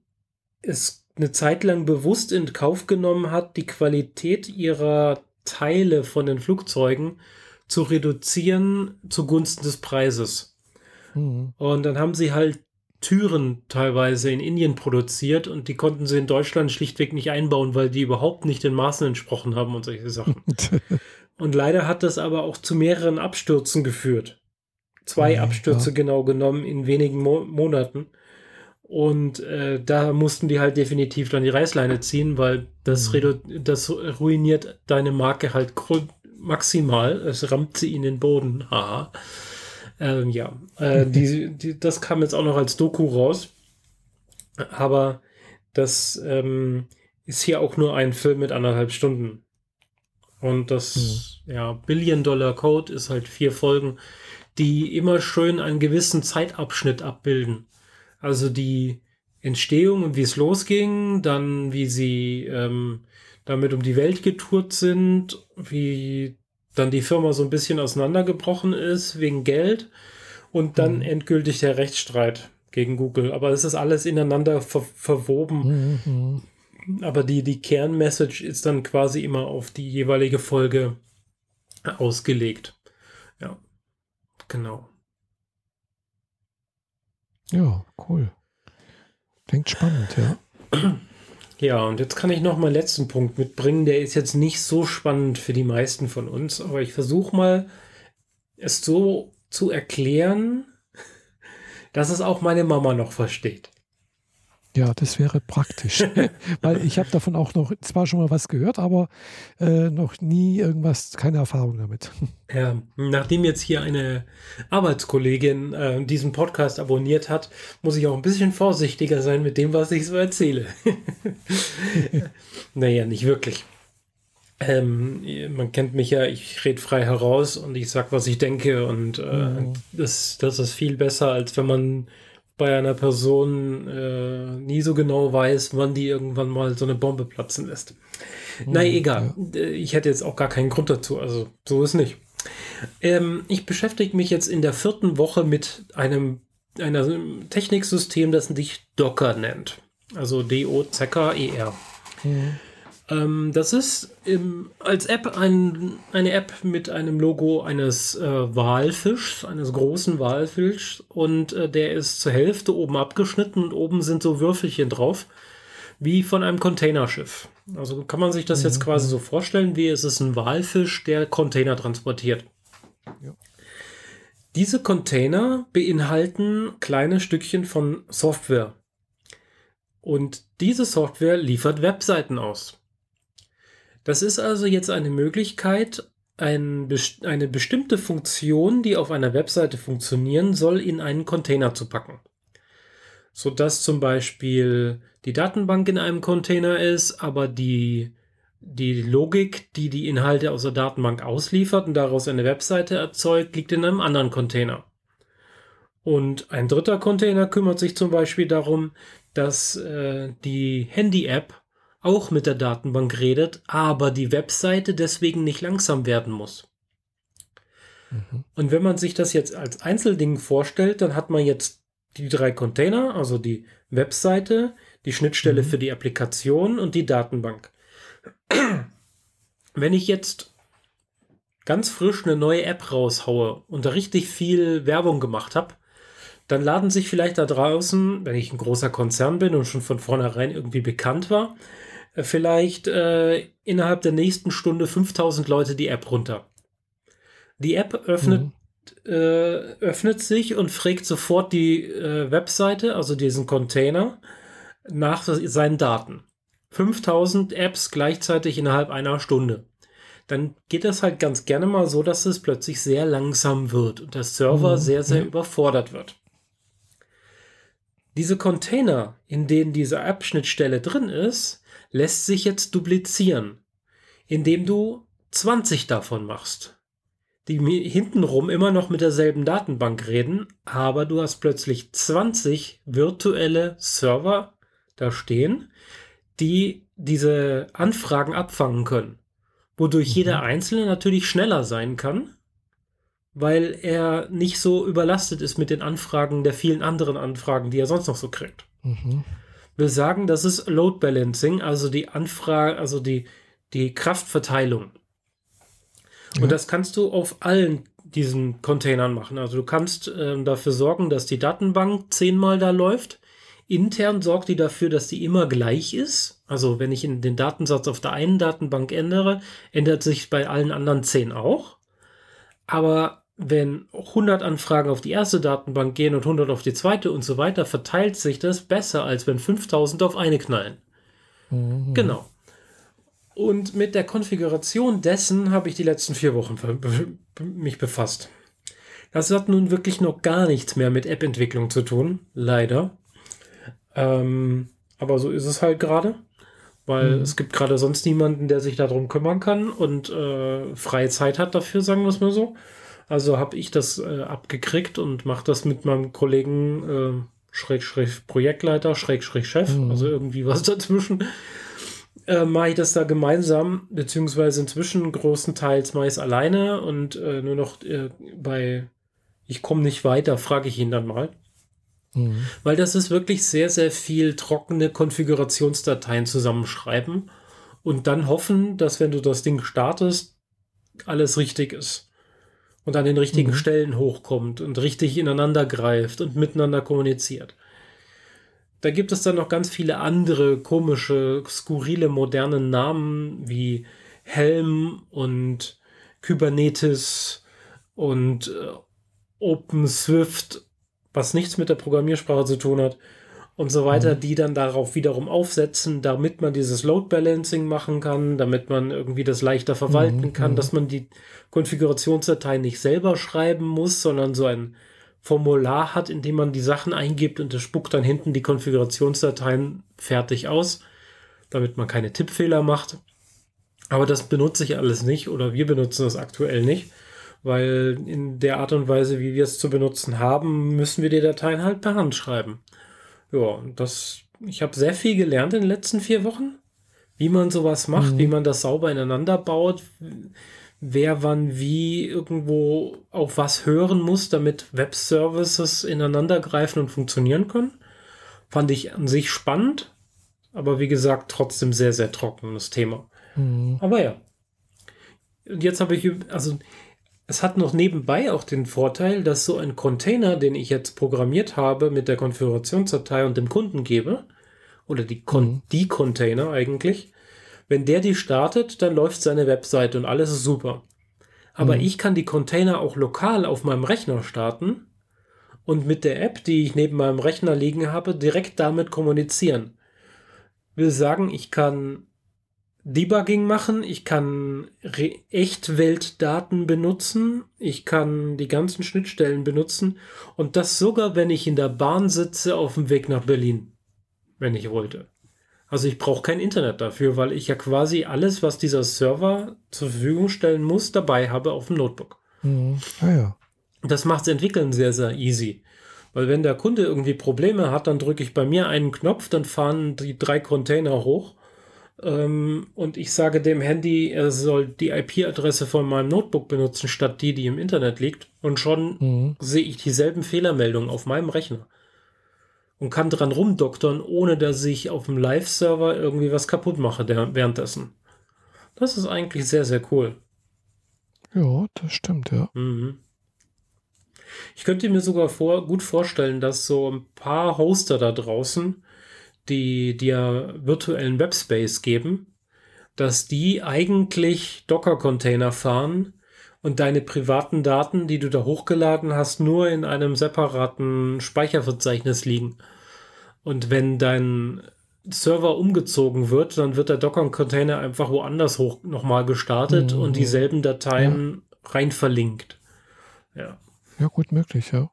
es eine Zeit lang bewusst in Kauf genommen hat, die Qualität ihrer Teile von den Flugzeugen zu reduzieren zugunsten des Preises. Mhm. Und dann haben sie halt Türen teilweise in Indien produziert und die konnten sie in Deutschland schlichtweg nicht einbauen, weil die überhaupt nicht den Maßen entsprochen haben und solche Sachen. und leider hat das aber auch zu mehreren Abstürzen geführt. Zwei okay, Abstürze ja. genau genommen in wenigen Mo Monaten. Und äh, da mussten die halt definitiv dann die Reißleine ziehen, weil das, mhm. das ruiniert deine Marke halt maximal. Es rammt sie in den Boden. Haha. Ähm, ja, äh, die, die, das kam jetzt auch noch als Doku raus. Aber das ähm, ist hier auch nur ein Film mit anderthalb Stunden. Und das, mhm. ja, Billion Dollar Code ist halt vier Folgen, die immer schön einen gewissen Zeitabschnitt abbilden. Also die Entstehung und wie es losging, dann wie sie ähm, damit um die Welt getourt sind, wie dann die Firma so ein bisschen auseinandergebrochen ist wegen Geld und dann mhm. endgültig der Rechtsstreit gegen Google. Aber es ist alles ineinander ver verwoben. Mhm. Aber die, die Kernmessage ist dann quasi immer auf die jeweilige Folge ausgelegt. Ja, genau. Ja, cool. Klingt spannend, ja. Ja, und jetzt kann ich noch meinen letzten Punkt mitbringen. Der ist jetzt nicht so spannend für die meisten von uns, aber ich versuche mal, es so zu erklären, dass es auch meine Mama noch versteht. Ja, das wäre praktisch, weil ich habe davon auch noch zwar schon mal was gehört, aber äh, noch nie irgendwas, keine Erfahrung damit. Ja, nachdem jetzt hier eine Arbeitskollegin äh, diesen Podcast abonniert hat, muss ich auch ein bisschen vorsichtiger sein mit dem, was ich so erzähle. naja, nicht wirklich. Ähm, man kennt mich ja, ich rede frei heraus und ich sag, was ich denke und äh, mhm. das, das ist viel besser, als wenn man bei einer Person äh, nie so genau weiß, wann die irgendwann mal so eine Bombe platzen lässt. Mhm, Na egal. Ja. Ich hätte jetzt auch gar keinen Grund dazu. Also so ist nicht. Ähm, ich beschäftige mich jetzt in der vierten Woche mit einem, einem Techniksystem, das sich Docker nennt. Also D-O-Z-K-E-R. Mhm. Ähm, das ist im, als App ein, eine App mit einem Logo eines äh, Walfischs, eines großen Walfischs und äh, der ist zur Hälfte oben abgeschnitten und oben sind so Würfelchen drauf, wie von einem Containerschiff. Also kann man sich das mhm. jetzt quasi so vorstellen, wie es ist ein Walfisch, der Container transportiert. Ja. Diese Container beinhalten kleine Stückchen von Software. Und diese Software liefert Webseiten aus. Das ist also jetzt eine Möglichkeit, ein, eine bestimmte Funktion, die auf einer Webseite funktionieren soll, in einen Container zu packen. Sodass zum Beispiel die Datenbank in einem Container ist, aber die, die Logik, die die Inhalte aus der Datenbank ausliefert und daraus eine Webseite erzeugt, liegt in einem anderen Container. Und ein dritter Container kümmert sich zum Beispiel darum, dass äh, die Handy-App auch mit der Datenbank redet, aber die Webseite deswegen nicht langsam werden muss. Mhm. Und wenn man sich das jetzt als Einzelding vorstellt, dann hat man jetzt die drei Container, also die Webseite, die Schnittstelle mhm. für die Applikation und die Datenbank. Wenn ich jetzt ganz frisch eine neue App raushaue und da richtig viel Werbung gemacht habe, dann laden sich vielleicht da draußen, wenn ich ein großer Konzern bin und schon von vornherein irgendwie bekannt war, vielleicht äh, innerhalb der nächsten Stunde 5000 Leute die App runter. Die App öffnet, mhm. äh, öffnet sich und fragt sofort die äh, Webseite, also diesen Container, nach seinen Daten. 5000 Apps gleichzeitig innerhalb einer Stunde. Dann geht das halt ganz gerne mal so, dass es plötzlich sehr langsam wird und der Server mhm. sehr, sehr mhm. überfordert wird. Diese Container, in denen diese App-Schnittstelle drin ist, lässt sich jetzt duplizieren, indem du 20 davon machst. die hintenrum immer noch mit derselben Datenbank reden, aber du hast plötzlich 20 virtuelle Server da stehen, die diese Anfragen abfangen können. Wodurch mhm. jeder Einzelne natürlich schneller sein kann, weil er nicht so überlastet ist mit den Anfragen der vielen anderen Anfragen, die er sonst noch so kriegt. Mhm. Wir sagen, das ist Load Balancing, also die Anfrage, also die, die Kraftverteilung. Und das kannst du auf allen diesen Containern machen. Also du kannst äh, dafür sorgen, dass die Datenbank zehnmal da läuft. Intern sorgt die dafür, dass die immer gleich ist. Also wenn ich in den Datensatz auf der einen Datenbank ändere, ändert sich bei allen anderen zehn auch. Aber wenn 100 Anfragen auf die erste Datenbank gehen und 100 auf die zweite und so weiter, verteilt sich das besser, als wenn 5000 auf eine knallen. Mhm. Genau. Und mit der Konfiguration dessen habe ich die letzten vier Wochen mich befasst. Das hat nun wirklich noch gar nichts mehr mit App-Entwicklung zu tun, leider. Ähm, aber so ist es halt gerade, weil mhm. es gibt gerade sonst niemanden, der sich darum kümmern kann und äh, freie Zeit hat dafür, sagen wir es mal so. Also habe ich das äh, abgekriegt und mache das mit meinem Kollegen äh, Schräg, Projektleiter, Schräg, Chef, mhm. also irgendwie was dazwischen äh, mache ich das da gemeinsam, beziehungsweise inzwischen großenteils meist alleine und äh, nur noch äh, bei Ich komme nicht weiter, frage ich ihn dann mal. Mhm. Weil das ist wirklich sehr, sehr viel trockene Konfigurationsdateien zusammenschreiben und dann hoffen, dass wenn du das Ding startest, alles richtig ist und an den richtigen mhm. Stellen hochkommt und richtig ineinander greift und miteinander kommuniziert. Da gibt es dann noch ganz viele andere komische, skurrile, moderne Namen wie Helm und Kubernetes und äh, OpenSwift, was nichts mit der Programmiersprache zu tun hat und so weiter, mhm. die dann darauf wiederum aufsetzen, damit man dieses Load Balancing machen kann, damit man irgendwie das leichter verwalten mhm. kann, mhm. dass man die Konfigurationsdatei nicht selber schreiben muss, sondern so ein Formular hat, in dem man die Sachen eingibt und es spuckt dann hinten die Konfigurationsdateien fertig aus, damit man keine Tippfehler macht. Aber das benutze ich alles nicht oder wir benutzen das aktuell nicht, weil in der Art und Weise, wie wir es zu benutzen haben, müssen wir die Dateien halt per Hand schreiben. Ja, das, ich habe sehr viel gelernt in den letzten vier Wochen, wie man sowas macht, mhm. wie man das sauber ineinander baut, wer wann wie irgendwo auf was hören muss, damit Web-Services ineinander greifen und funktionieren können. Fand ich an sich spannend, aber wie gesagt, trotzdem sehr, sehr trockenes Thema. Mhm. Aber ja. Und jetzt habe ich, also es hat noch nebenbei auch den Vorteil, dass so ein Container, den ich jetzt programmiert habe mit der Konfigurationsdatei und dem Kunden gebe, oder die, Con mhm. die Container eigentlich, wenn der die startet, dann läuft seine Webseite und alles ist super. Aber mhm. ich kann die Container auch lokal auf meinem Rechner starten und mit der App, die ich neben meinem Rechner liegen habe, direkt damit kommunizieren. Will sagen, ich kann Debugging machen, ich kann Echtweltdaten benutzen, ich kann die ganzen Schnittstellen benutzen und das sogar, wenn ich in der Bahn sitze auf dem Weg nach Berlin, wenn ich wollte. Also ich brauche kein Internet dafür, weil ich ja quasi alles, was dieser Server zur Verfügung stellen muss, dabei habe auf dem Notebook. Mhm. Ah ja. Das macht das Entwickeln sehr, sehr easy. Weil wenn der Kunde irgendwie Probleme hat, dann drücke ich bei mir einen Knopf, dann fahren die drei Container hoch ähm, und ich sage dem Handy, er soll die IP-Adresse von meinem Notebook benutzen, statt die, die im Internet liegt. Und schon mhm. sehe ich dieselben Fehlermeldungen auf meinem Rechner und kann dran rumdoktern, ohne dass ich auf dem Live-Server irgendwie was kaputt mache währenddessen. Das ist eigentlich sehr, sehr cool. Ja, das stimmt, ja. Mhm. Ich könnte mir sogar vor, gut vorstellen, dass so ein paar Hoster da draußen, die dir virtuellen Webspace geben, dass die eigentlich Docker-Container fahren und deine privaten Daten, die du da hochgeladen hast, nur in einem separaten Speicherverzeichnis liegen. Und wenn dein Server umgezogen wird, dann wird der Docker-Container einfach woanders hoch nochmal gestartet mhm. und dieselben Dateien ja. rein verlinkt. Ja. Ja, gut möglich, ja.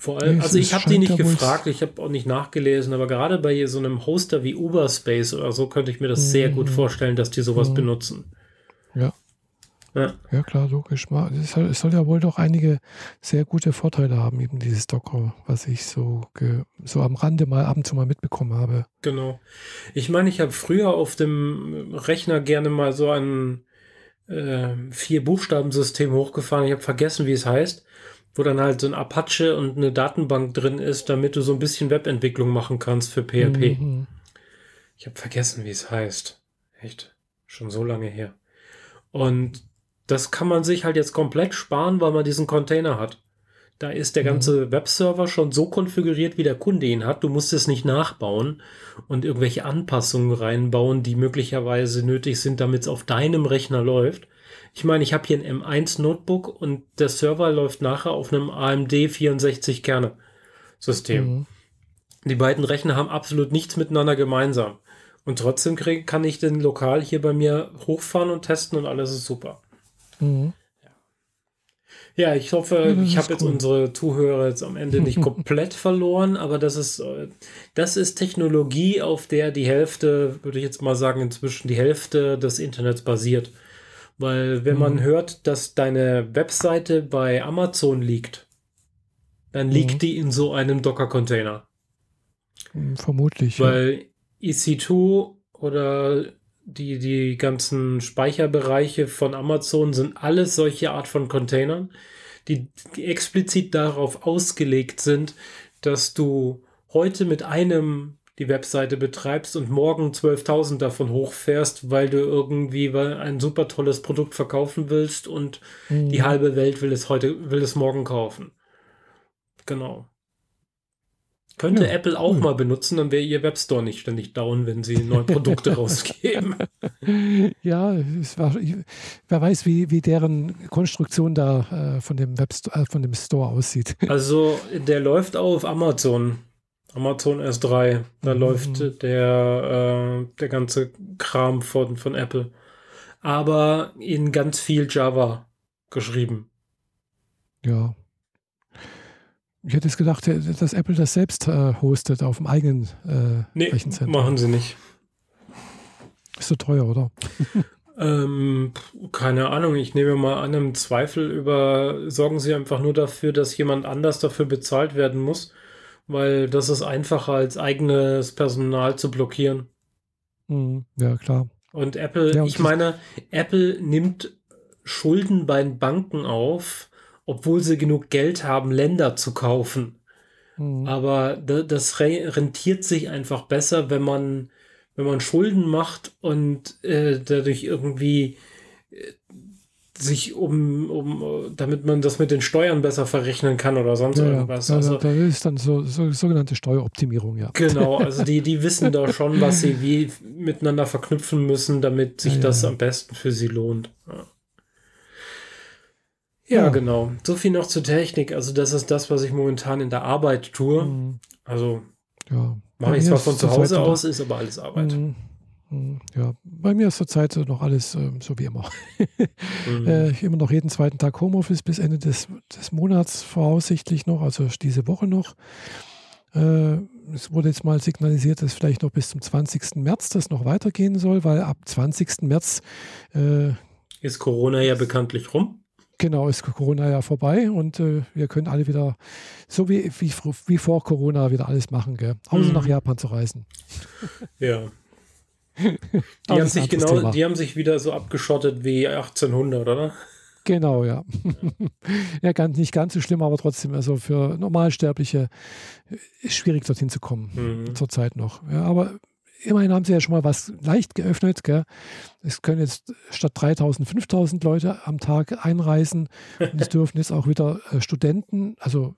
Vor allem, also ich habe die nicht gefragt, ich habe auch nicht nachgelesen, aber gerade bei so einem Hoster wie Uberspace oder so könnte ich mir das mhm. sehr gut mhm. vorstellen, dass die sowas mhm. benutzen. Ja. Ja. ja, klar, logisch. Es soll, es soll, ja wohl doch einige sehr gute Vorteile haben, eben dieses Docker, was ich so, so am Rande mal ab und zu mal mitbekommen habe. Genau. Ich meine, ich habe früher auf dem Rechner gerne mal so ein äh, Vier-Buchstaben-System hochgefahren. Ich habe vergessen, wie es heißt, wo dann halt so ein Apache und eine Datenbank drin ist, damit du so ein bisschen Webentwicklung machen kannst für PHP. Mhm. Ich habe vergessen, wie es heißt. Echt. Schon so lange her. Und das kann man sich halt jetzt komplett sparen, weil man diesen Container hat. Da ist der mhm. ganze mhm. Webserver schon so konfiguriert, wie der Kunde ihn hat. Du musst es nicht nachbauen und irgendwelche Anpassungen reinbauen, die möglicherweise nötig sind, damit es auf deinem Rechner läuft. Ich meine, ich habe hier ein M1 Notebook und der Server läuft nachher auf einem AMD 64 Kerne System. Mhm. Die beiden Rechner haben absolut nichts miteinander gemeinsam. Und trotzdem krieg, kann ich den lokal hier bei mir hochfahren und testen und alles ist super. Mhm. Ja. ich hoffe, ja, ich habe jetzt unsere Zuhörer jetzt am Ende nicht komplett verloren, aber das ist, äh, das ist Technologie, auf der die Hälfte, würde ich jetzt mal sagen, inzwischen die Hälfte des Internets basiert. Weil wenn mhm. man hört, dass deine Webseite bei Amazon liegt, dann liegt mhm. die in so einem Docker-Container. Vermutlich. Weil ja. EC2 oder die, die ganzen Speicherbereiche von Amazon sind alles solche Art von Containern, die explizit darauf ausgelegt sind, dass du heute mit einem die Webseite betreibst und morgen 12.000 davon hochfährst, weil du irgendwie ein super tolles Produkt verkaufen willst und mhm. die halbe Welt will es heute, will es morgen kaufen. Genau. Könnte ja, Apple auch cool. mal benutzen, dann wäre ihr Webstore nicht ständig down, wenn sie neue Produkte rausgeben. Ja, war, wer weiß, wie, wie deren Konstruktion da äh, von, dem Webstore, äh, von dem Store aussieht. Also der läuft auf Amazon. Amazon S3. Da mhm. läuft der, äh, der ganze Kram von, von Apple. Aber in ganz viel Java geschrieben. Ja, ich hätte es gedacht, dass Apple das selbst äh, hostet auf dem eigenen äh, nee, Rechenzentrum. machen sie nicht. Ist so teuer, oder? ähm, keine Ahnung, ich nehme mal an, im Zweifel über, sorgen sie einfach nur dafür, dass jemand anders dafür bezahlt werden muss, weil das ist einfacher als eigenes Personal zu blockieren. Mhm, ja, klar. Und Apple, ja, und ich meine, Apple nimmt Schulden bei den Banken auf, obwohl sie genug Geld haben, Länder zu kaufen. Mhm. Aber das rentiert sich einfach besser, wenn man, wenn man Schulden macht und äh, dadurch irgendwie sich um, um, damit man das mit den Steuern besser verrechnen kann oder sonst ja, irgendwas. Ja, also, da ist dann so, so, sogenannte Steueroptimierung, ja. Genau, also die, die wissen da schon, was sie wie miteinander verknüpfen müssen, damit sich ja, das am besten für sie lohnt. Ja. Genau. So viel noch zur Technik. Also das ist das, was ich momentan in der Arbeit tue. Mhm. Also ja. mache ich zwar von zu Hause aus, ist aber alles Arbeit. Mhm. Mhm. Ja, bei mir ist zurzeit noch alles äh, so wie immer. mhm. äh, immer noch jeden zweiten Tag Homeoffice bis Ende des, des Monats voraussichtlich noch, also diese Woche noch. Äh, es wurde jetzt mal signalisiert, dass vielleicht noch bis zum 20. März das noch weitergehen soll, weil ab 20. März äh, ist Corona ja bekanntlich rum. Genau, ist Corona ja vorbei und äh, wir können alle wieder, so wie, wie, wie vor Corona, wieder alles machen, gell? außer mhm. nach Japan zu reisen. Ja. Die haben, sich genau, die haben sich wieder so abgeschottet wie 1800, oder? Genau, ja. Ja, ja ganz, nicht ganz so schlimm, aber trotzdem, also für Normalsterbliche ist schwierig dorthin zu kommen, mhm. zurzeit noch. Ja, aber immerhin haben sie ja schon mal was leicht geöffnet. Gell? Es können jetzt statt 3000, 5000 Leute am Tag einreisen. Und es dürfen jetzt auch wieder äh, Studenten, also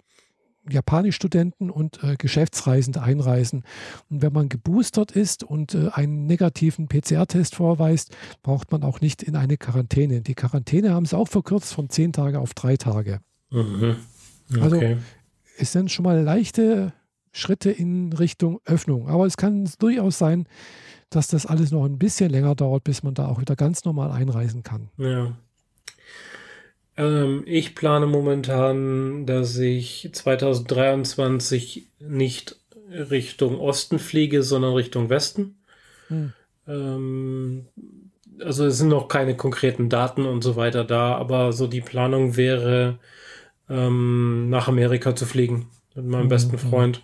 Japanisch-Studenten und äh, Geschäftsreisende einreisen. Und wenn man geboostert ist und äh, einen negativen PCR-Test vorweist, braucht man auch nicht in eine Quarantäne. Die Quarantäne haben sie auch verkürzt von zehn Tage auf drei Tage. Mhm. Also okay. Also es sind schon mal leichte Schritte in Richtung Öffnung. Aber es kann durchaus sein, dass das alles noch ein bisschen länger dauert, bis man da auch wieder ganz normal einreisen kann. Ja. Ähm, ich plane momentan, dass ich 2023 nicht Richtung Osten fliege, sondern Richtung Westen. Hm. Ähm, also es sind noch keine konkreten Daten und so weiter da, aber so die Planung wäre, ähm, nach Amerika zu fliegen mit meinem Mhm, besten mhm. Freund.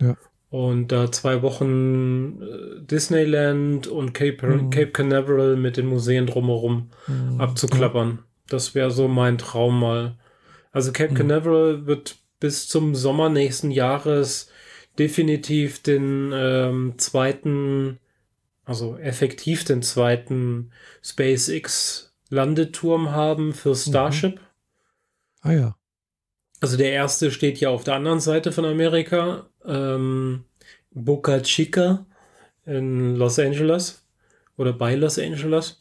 Ja. Und da zwei Wochen äh, Disneyland und Cape, Mhm. Cape Canaveral mit den Museen drumherum Mhm. abzuklappern. Das wäre so mein Traum mal. Also Cape Mhm. Canaveral wird bis zum Sommer nächsten Jahres definitiv den ähm, zweiten, also effektiv den zweiten SpaceX Landeturm haben für Starship. Ah ja. Also der erste steht ja auf der anderen Seite von Amerika, ähm, Boca Chica in Los Angeles oder bei Los Angeles.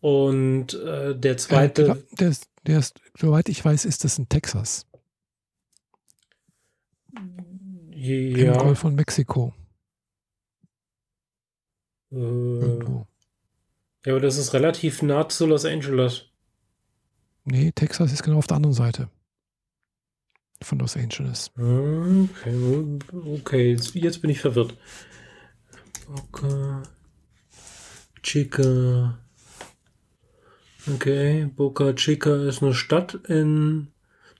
Und äh, der Äh, zweite, glaub, der, ist, der ist, soweit ich weiß, ist das in Texas. Im ja, Golf von Mexiko. äh, Irgendwo. ja, aber das ist relativ nah zu Los Angeles. Nee, Texas ist genau auf der anderen Seite. Von Los Angeles. Okay, okay, jetzt, jetzt bin ich verwirrt. Boca Chica. Okay, Boca Chica ist eine Stadt in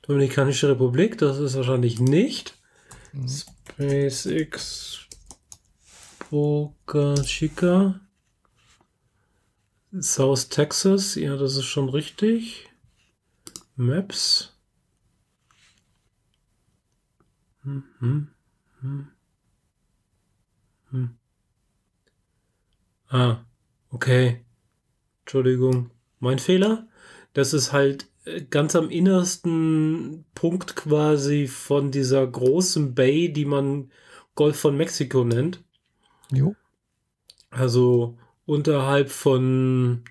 Dominikanische Republik. Das ist wahrscheinlich nicht. Mhm. SpaceX Boca Chica. South Texas. Ja, das ist schon richtig. Maps. Hm, hm, hm. Hm. Ah, okay. Entschuldigung. Mein Fehler? Das ist halt äh, ganz am innersten Punkt quasi von dieser großen Bay, die man Golf von Mexiko nennt. Jo. Also unterhalb von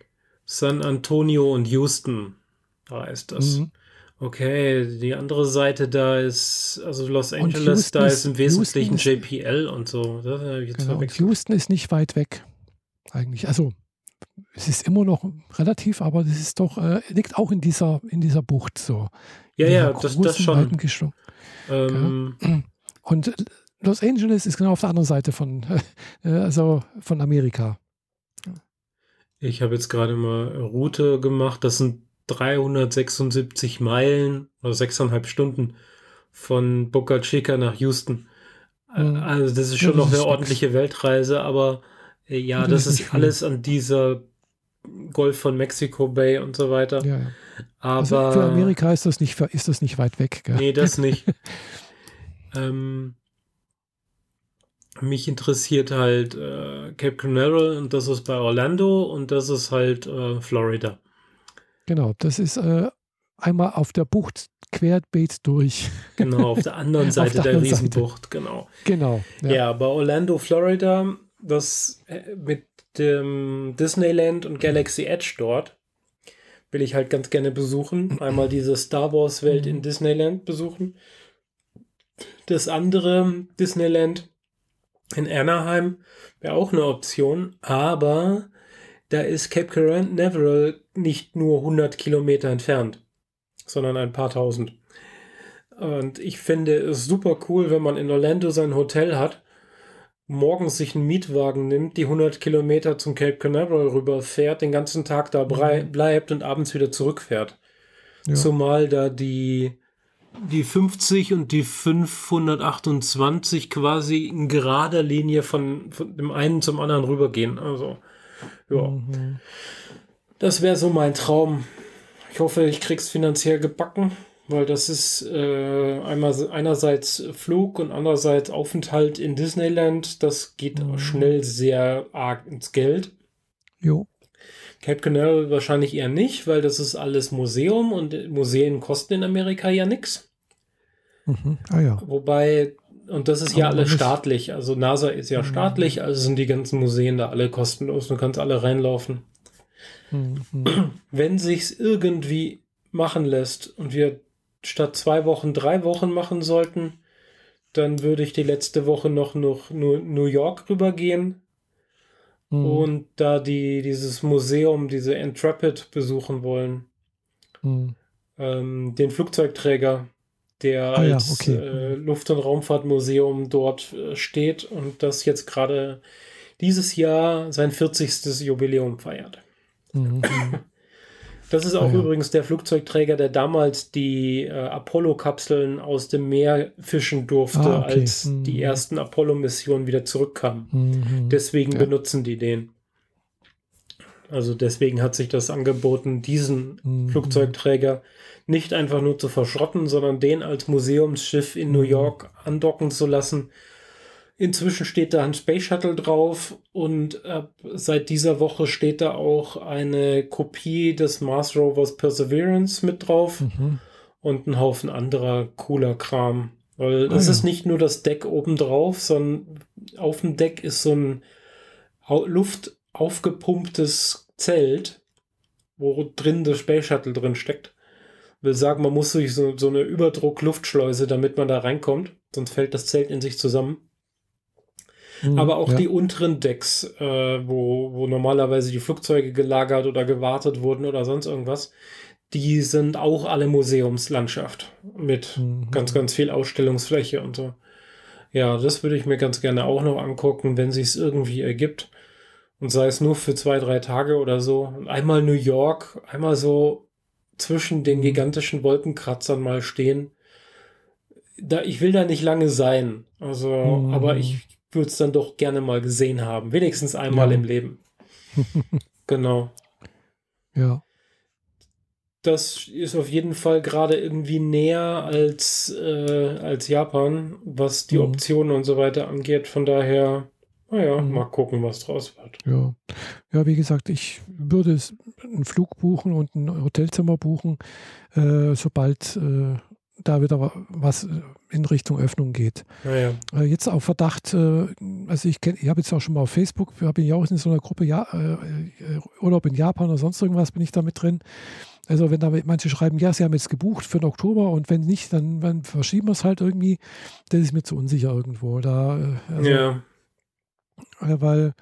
San Antonio und Houston. Da ist das. Mhm. Okay, die andere Seite da ist, also Los Angeles, Houston da ist- ist im Wesentlichen Houston JPL und so. Das Genau. Houston ist nicht weit weg. Eigentlich. Also, es ist immer noch relativ, aber das ist doch, äh, liegt auch in dieser, in dieser Bucht so. Ja, ja, das, das schon. Ähm, Und Los Angeles ist genau auf der anderen Seite von, äh, also von Amerika. Ich habe jetzt gerade mal Route gemacht. Das sind 376 Meilen oder sechseinhalb Stunden von Boca Chica nach Houston. Mhm. Also das ist Ja, schon das noch eine ordentliche Weltreise, aber ja, Das ist alles an dieser Golf von Mexico Bay und so weiter. Ja, ja. Aber Also für Amerika ist das nicht, ist das nicht weit weg. Gell? Nee, das nicht. ähm, mich interessiert halt äh, Cape Canaveral und das ist bei Orlando und das ist halt äh, Florida. Genau, das ist äh, einmal auf der Bucht querbeet durch. Genau, auf der anderen Seite der der, anderen Seite. Riesenbucht, genau. Genau. Ja. bei Orlando, Florida, das äh, mit dem Disneyland und Galaxy Edge dort will ich halt ganz gerne besuchen. Einmal diese Star Wars Welt in Disneyland besuchen. Das andere Disneyland in Anaheim wäre auch eine Option, aber da ist Cape Canaveral nicht nur 100 Kilometer entfernt, sondern ein paar tausend. Und ich finde es super cool, wenn man in Orlando sein Hotel hat, morgens sich einen Mietwagen nimmt, die 100 Kilometer zum Cape Canaveral rüberfährt, den ganzen Tag da brei- bleibt und abends wieder zurückfährt. Ja. Zumal da die, die 50 und die 528 quasi in gerader Linie von, von dem einen zum anderen rübergehen. Also, ja. Mhm. Das wäre so mein Traum. Ich hoffe, ich krieg's finanziell gebacken, weil das ist äh, einmal einerseits Flug und andererseits Aufenthalt in Disneyland. Das geht Mhm. schnell sehr arg ins Geld. Jo. Cape Canaveral wahrscheinlich eher nicht, weil das ist alles Museum und Museen kosten in Amerika ja nichts. Mhm. Ah ja. Wobei, und das ist ja alles staatlich. Also NASA ist ja Mhm. staatlich, also sind die ganzen Museen da alle kostenlos. Du kannst alle reinlaufen. Mhm. wenn sich's irgendwie machen lässt und wir statt zwei Wochen drei Wochen machen sollten, dann würde ich die letzte Woche noch nach New York rübergehen Mhm. und da die, dieses Museum, diese Intrepid besuchen wollen. Mhm. Ähm, den Flugzeugträger, der Ah ja, als okay. äh, Luft- und Raumfahrtmuseum dort äh, steht und das jetzt gerade dieses Jahr sein 40. Jubiläum feiert. Mhm. Das ist auch ja. übrigens der Flugzeugträger, der damals die äh, Apollo-Kapseln aus dem Meer fischen durfte, ah, okay. als mhm. die ersten Apollo-Missionen wieder zurückkamen. Mhm. Deswegen ja. benutzen die den. Also deswegen hat sich das angeboten, diesen mhm. Flugzeugträger nicht einfach nur zu verschrotten, sondern den als Museumsschiff in New mhm. York andocken zu lassen Inzwischen steht da ein Space Shuttle drauf und äh, seit dieser Woche steht da auch eine Kopie des Mars Rovers Perseverance mit drauf mhm. und ein Haufen anderer cooler Kram. Weil es ah, ja. ist nicht nur das Deck oben drauf, sondern auf dem Deck ist so ein Luft aufgepumptes Zelt, wo drin das Space Shuttle drin steckt. Will sagen, man muss durch so, so eine Überdruck-Luftschleuse, damit man da reinkommt, sonst fällt das Zelt in sich zusammen. Mhm, aber auch ja. die unteren Decks, äh, wo, wo normalerweise die Flugzeuge gelagert oder gewartet wurden oder sonst irgendwas, die sind auch alle Museumslandschaft mit mhm. ganz, ganz viel Ausstellungsfläche und so. Ja, das würde ich mir ganz gerne auch noch angucken, wenn sich es irgendwie ergibt. Und sei es nur für zwei, drei Tage oder so. Einmal New York, einmal so zwischen den mhm. gigantischen Wolkenkratzern mal stehen. Da, ich will da nicht lange sein. Also, mhm. aber ich würde es dann doch gerne mal gesehen haben. Wenigstens einmal ja. im Leben. genau. Ja. Das ist auf jeden Fall gerade irgendwie näher als, äh, als Japan, was die mhm. Optionen und so weiter angeht. Von daher, naja, mhm. mal gucken, was draus wird. Ja. ja, wie gesagt, ich würde einen Flug buchen und ein Hotelzimmer buchen, äh, sobald äh, da wieder was in Richtung Öffnung geht. Ja, ja. Äh, jetzt auf Verdacht, äh, also ich, ich habe jetzt auch schon mal auf Facebook, bin ja auch in so einer Gruppe ja, äh, Urlaub in Japan oder sonst irgendwas bin ich da mit drin. Also wenn da manche schreiben, ja, sie haben jetzt gebucht für den Oktober und wenn nicht, dann, dann verschieben wir es halt irgendwie. Das ist mir zu unsicher irgendwo. Da, also, ja. Weil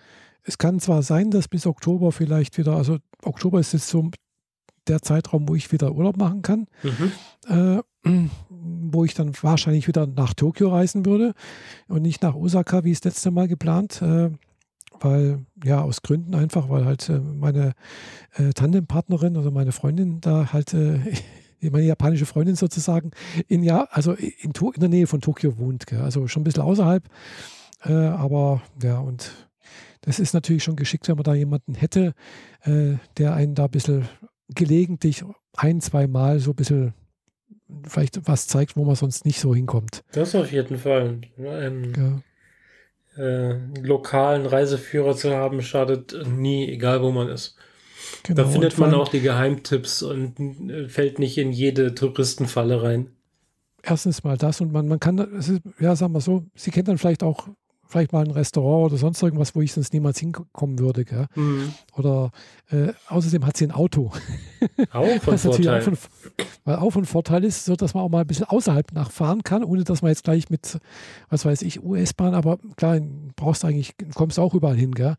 es kann zwar sein, dass bis Oktober vielleicht wieder, also Oktober ist jetzt so der Zeitraum, wo ich wieder Urlaub machen kann. Mhm. Äh, wo ich dann wahrscheinlich wieder nach Tokio reisen würde und nicht nach Osaka, wie es letzte Mal geplant. Äh, weil, ja, aus Gründen einfach, weil halt äh, meine äh, Tandempartnerin, also meine Freundin, da halt, äh, meine japanische Freundin sozusagen, in, ja, also in, in der Nähe von Tokio wohnt. Gell? Also schon ein bisschen außerhalb. Äh, aber ja, und das ist natürlich schon geschickt, wenn man da jemanden hätte, äh, der einen da ein bisschen gelegentlich ein, zwei Mal so ein bisschen vielleicht was zeigt, wo man sonst nicht so hinkommt. Das auf jeden Fall. Einen ja. äh, lokalen Reiseführer zu haben, schadet nie, egal wo man ist. Genau, da findet man auch die Geheimtipps und äh, fällt nicht in jede Touristenfalle rein. Erstens mal das und man, man kann, ja, sagen wir so, Sie kennen dann vielleicht auch vielleicht mal ein Restaurant oder sonst irgendwas, wo ich sonst niemals hinkommen würde. Gell? Mhm. Oder äh, außerdem hat sie ein Auto. Auch von Vorteil. Auch ein, weil auch ein Vorteil ist, so dass man auch mal ein bisschen außerhalb nachfahren kann, ohne dass man jetzt gleich mit, was weiß ich, US-Bahn, aber klar, brauchst du eigentlich, kommst du auch überall hin, gell?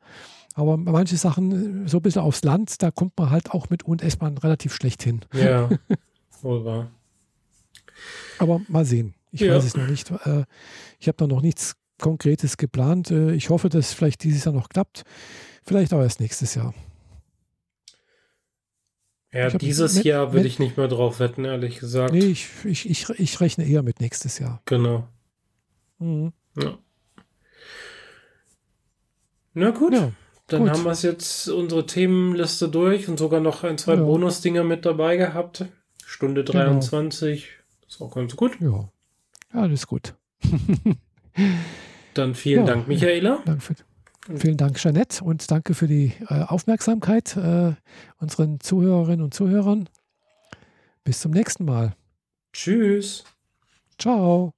Aber manche Sachen, so ein bisschen aufs Land, da kommt man halt auch mit US-Bahn relativ schlecht hin. Ja, wohl wahr. Aber mal sehen. Ich ja. weiß es noch nicht. Äh, ich habe da noch nichts Konkretes geplant. Äh, ich hoffe, dass vielleicht dieses Jahr noch klappt. Vielleicht auch erst nächstes Jahr. Ja, dieses mit, Jahr würde ich nicht mehr drauf wetten, ehrlich gesagt. Nee, ich, ich, ich, ich rechne eher mit nächstes Jahr. Genau. Mhm. Ja. Na gut. Ja, dann gut. haben wir es jetzt unsere Themenliste durch und sogar noch ein, zwei ja. Bonusdinger mit dabei gehabt. Stunde 23. Genau. Ist auch ganz gut. Ja, alles gut. Dann vielen ja, Dank, Michaela. Danke für, vielen Dank, Jeanette, und danke für die äh, Aufmerksamkeit äh, unseren Zuhörerinnen und Zuhörern. Bis zum nächsten Mal. Tschüss. Ciao.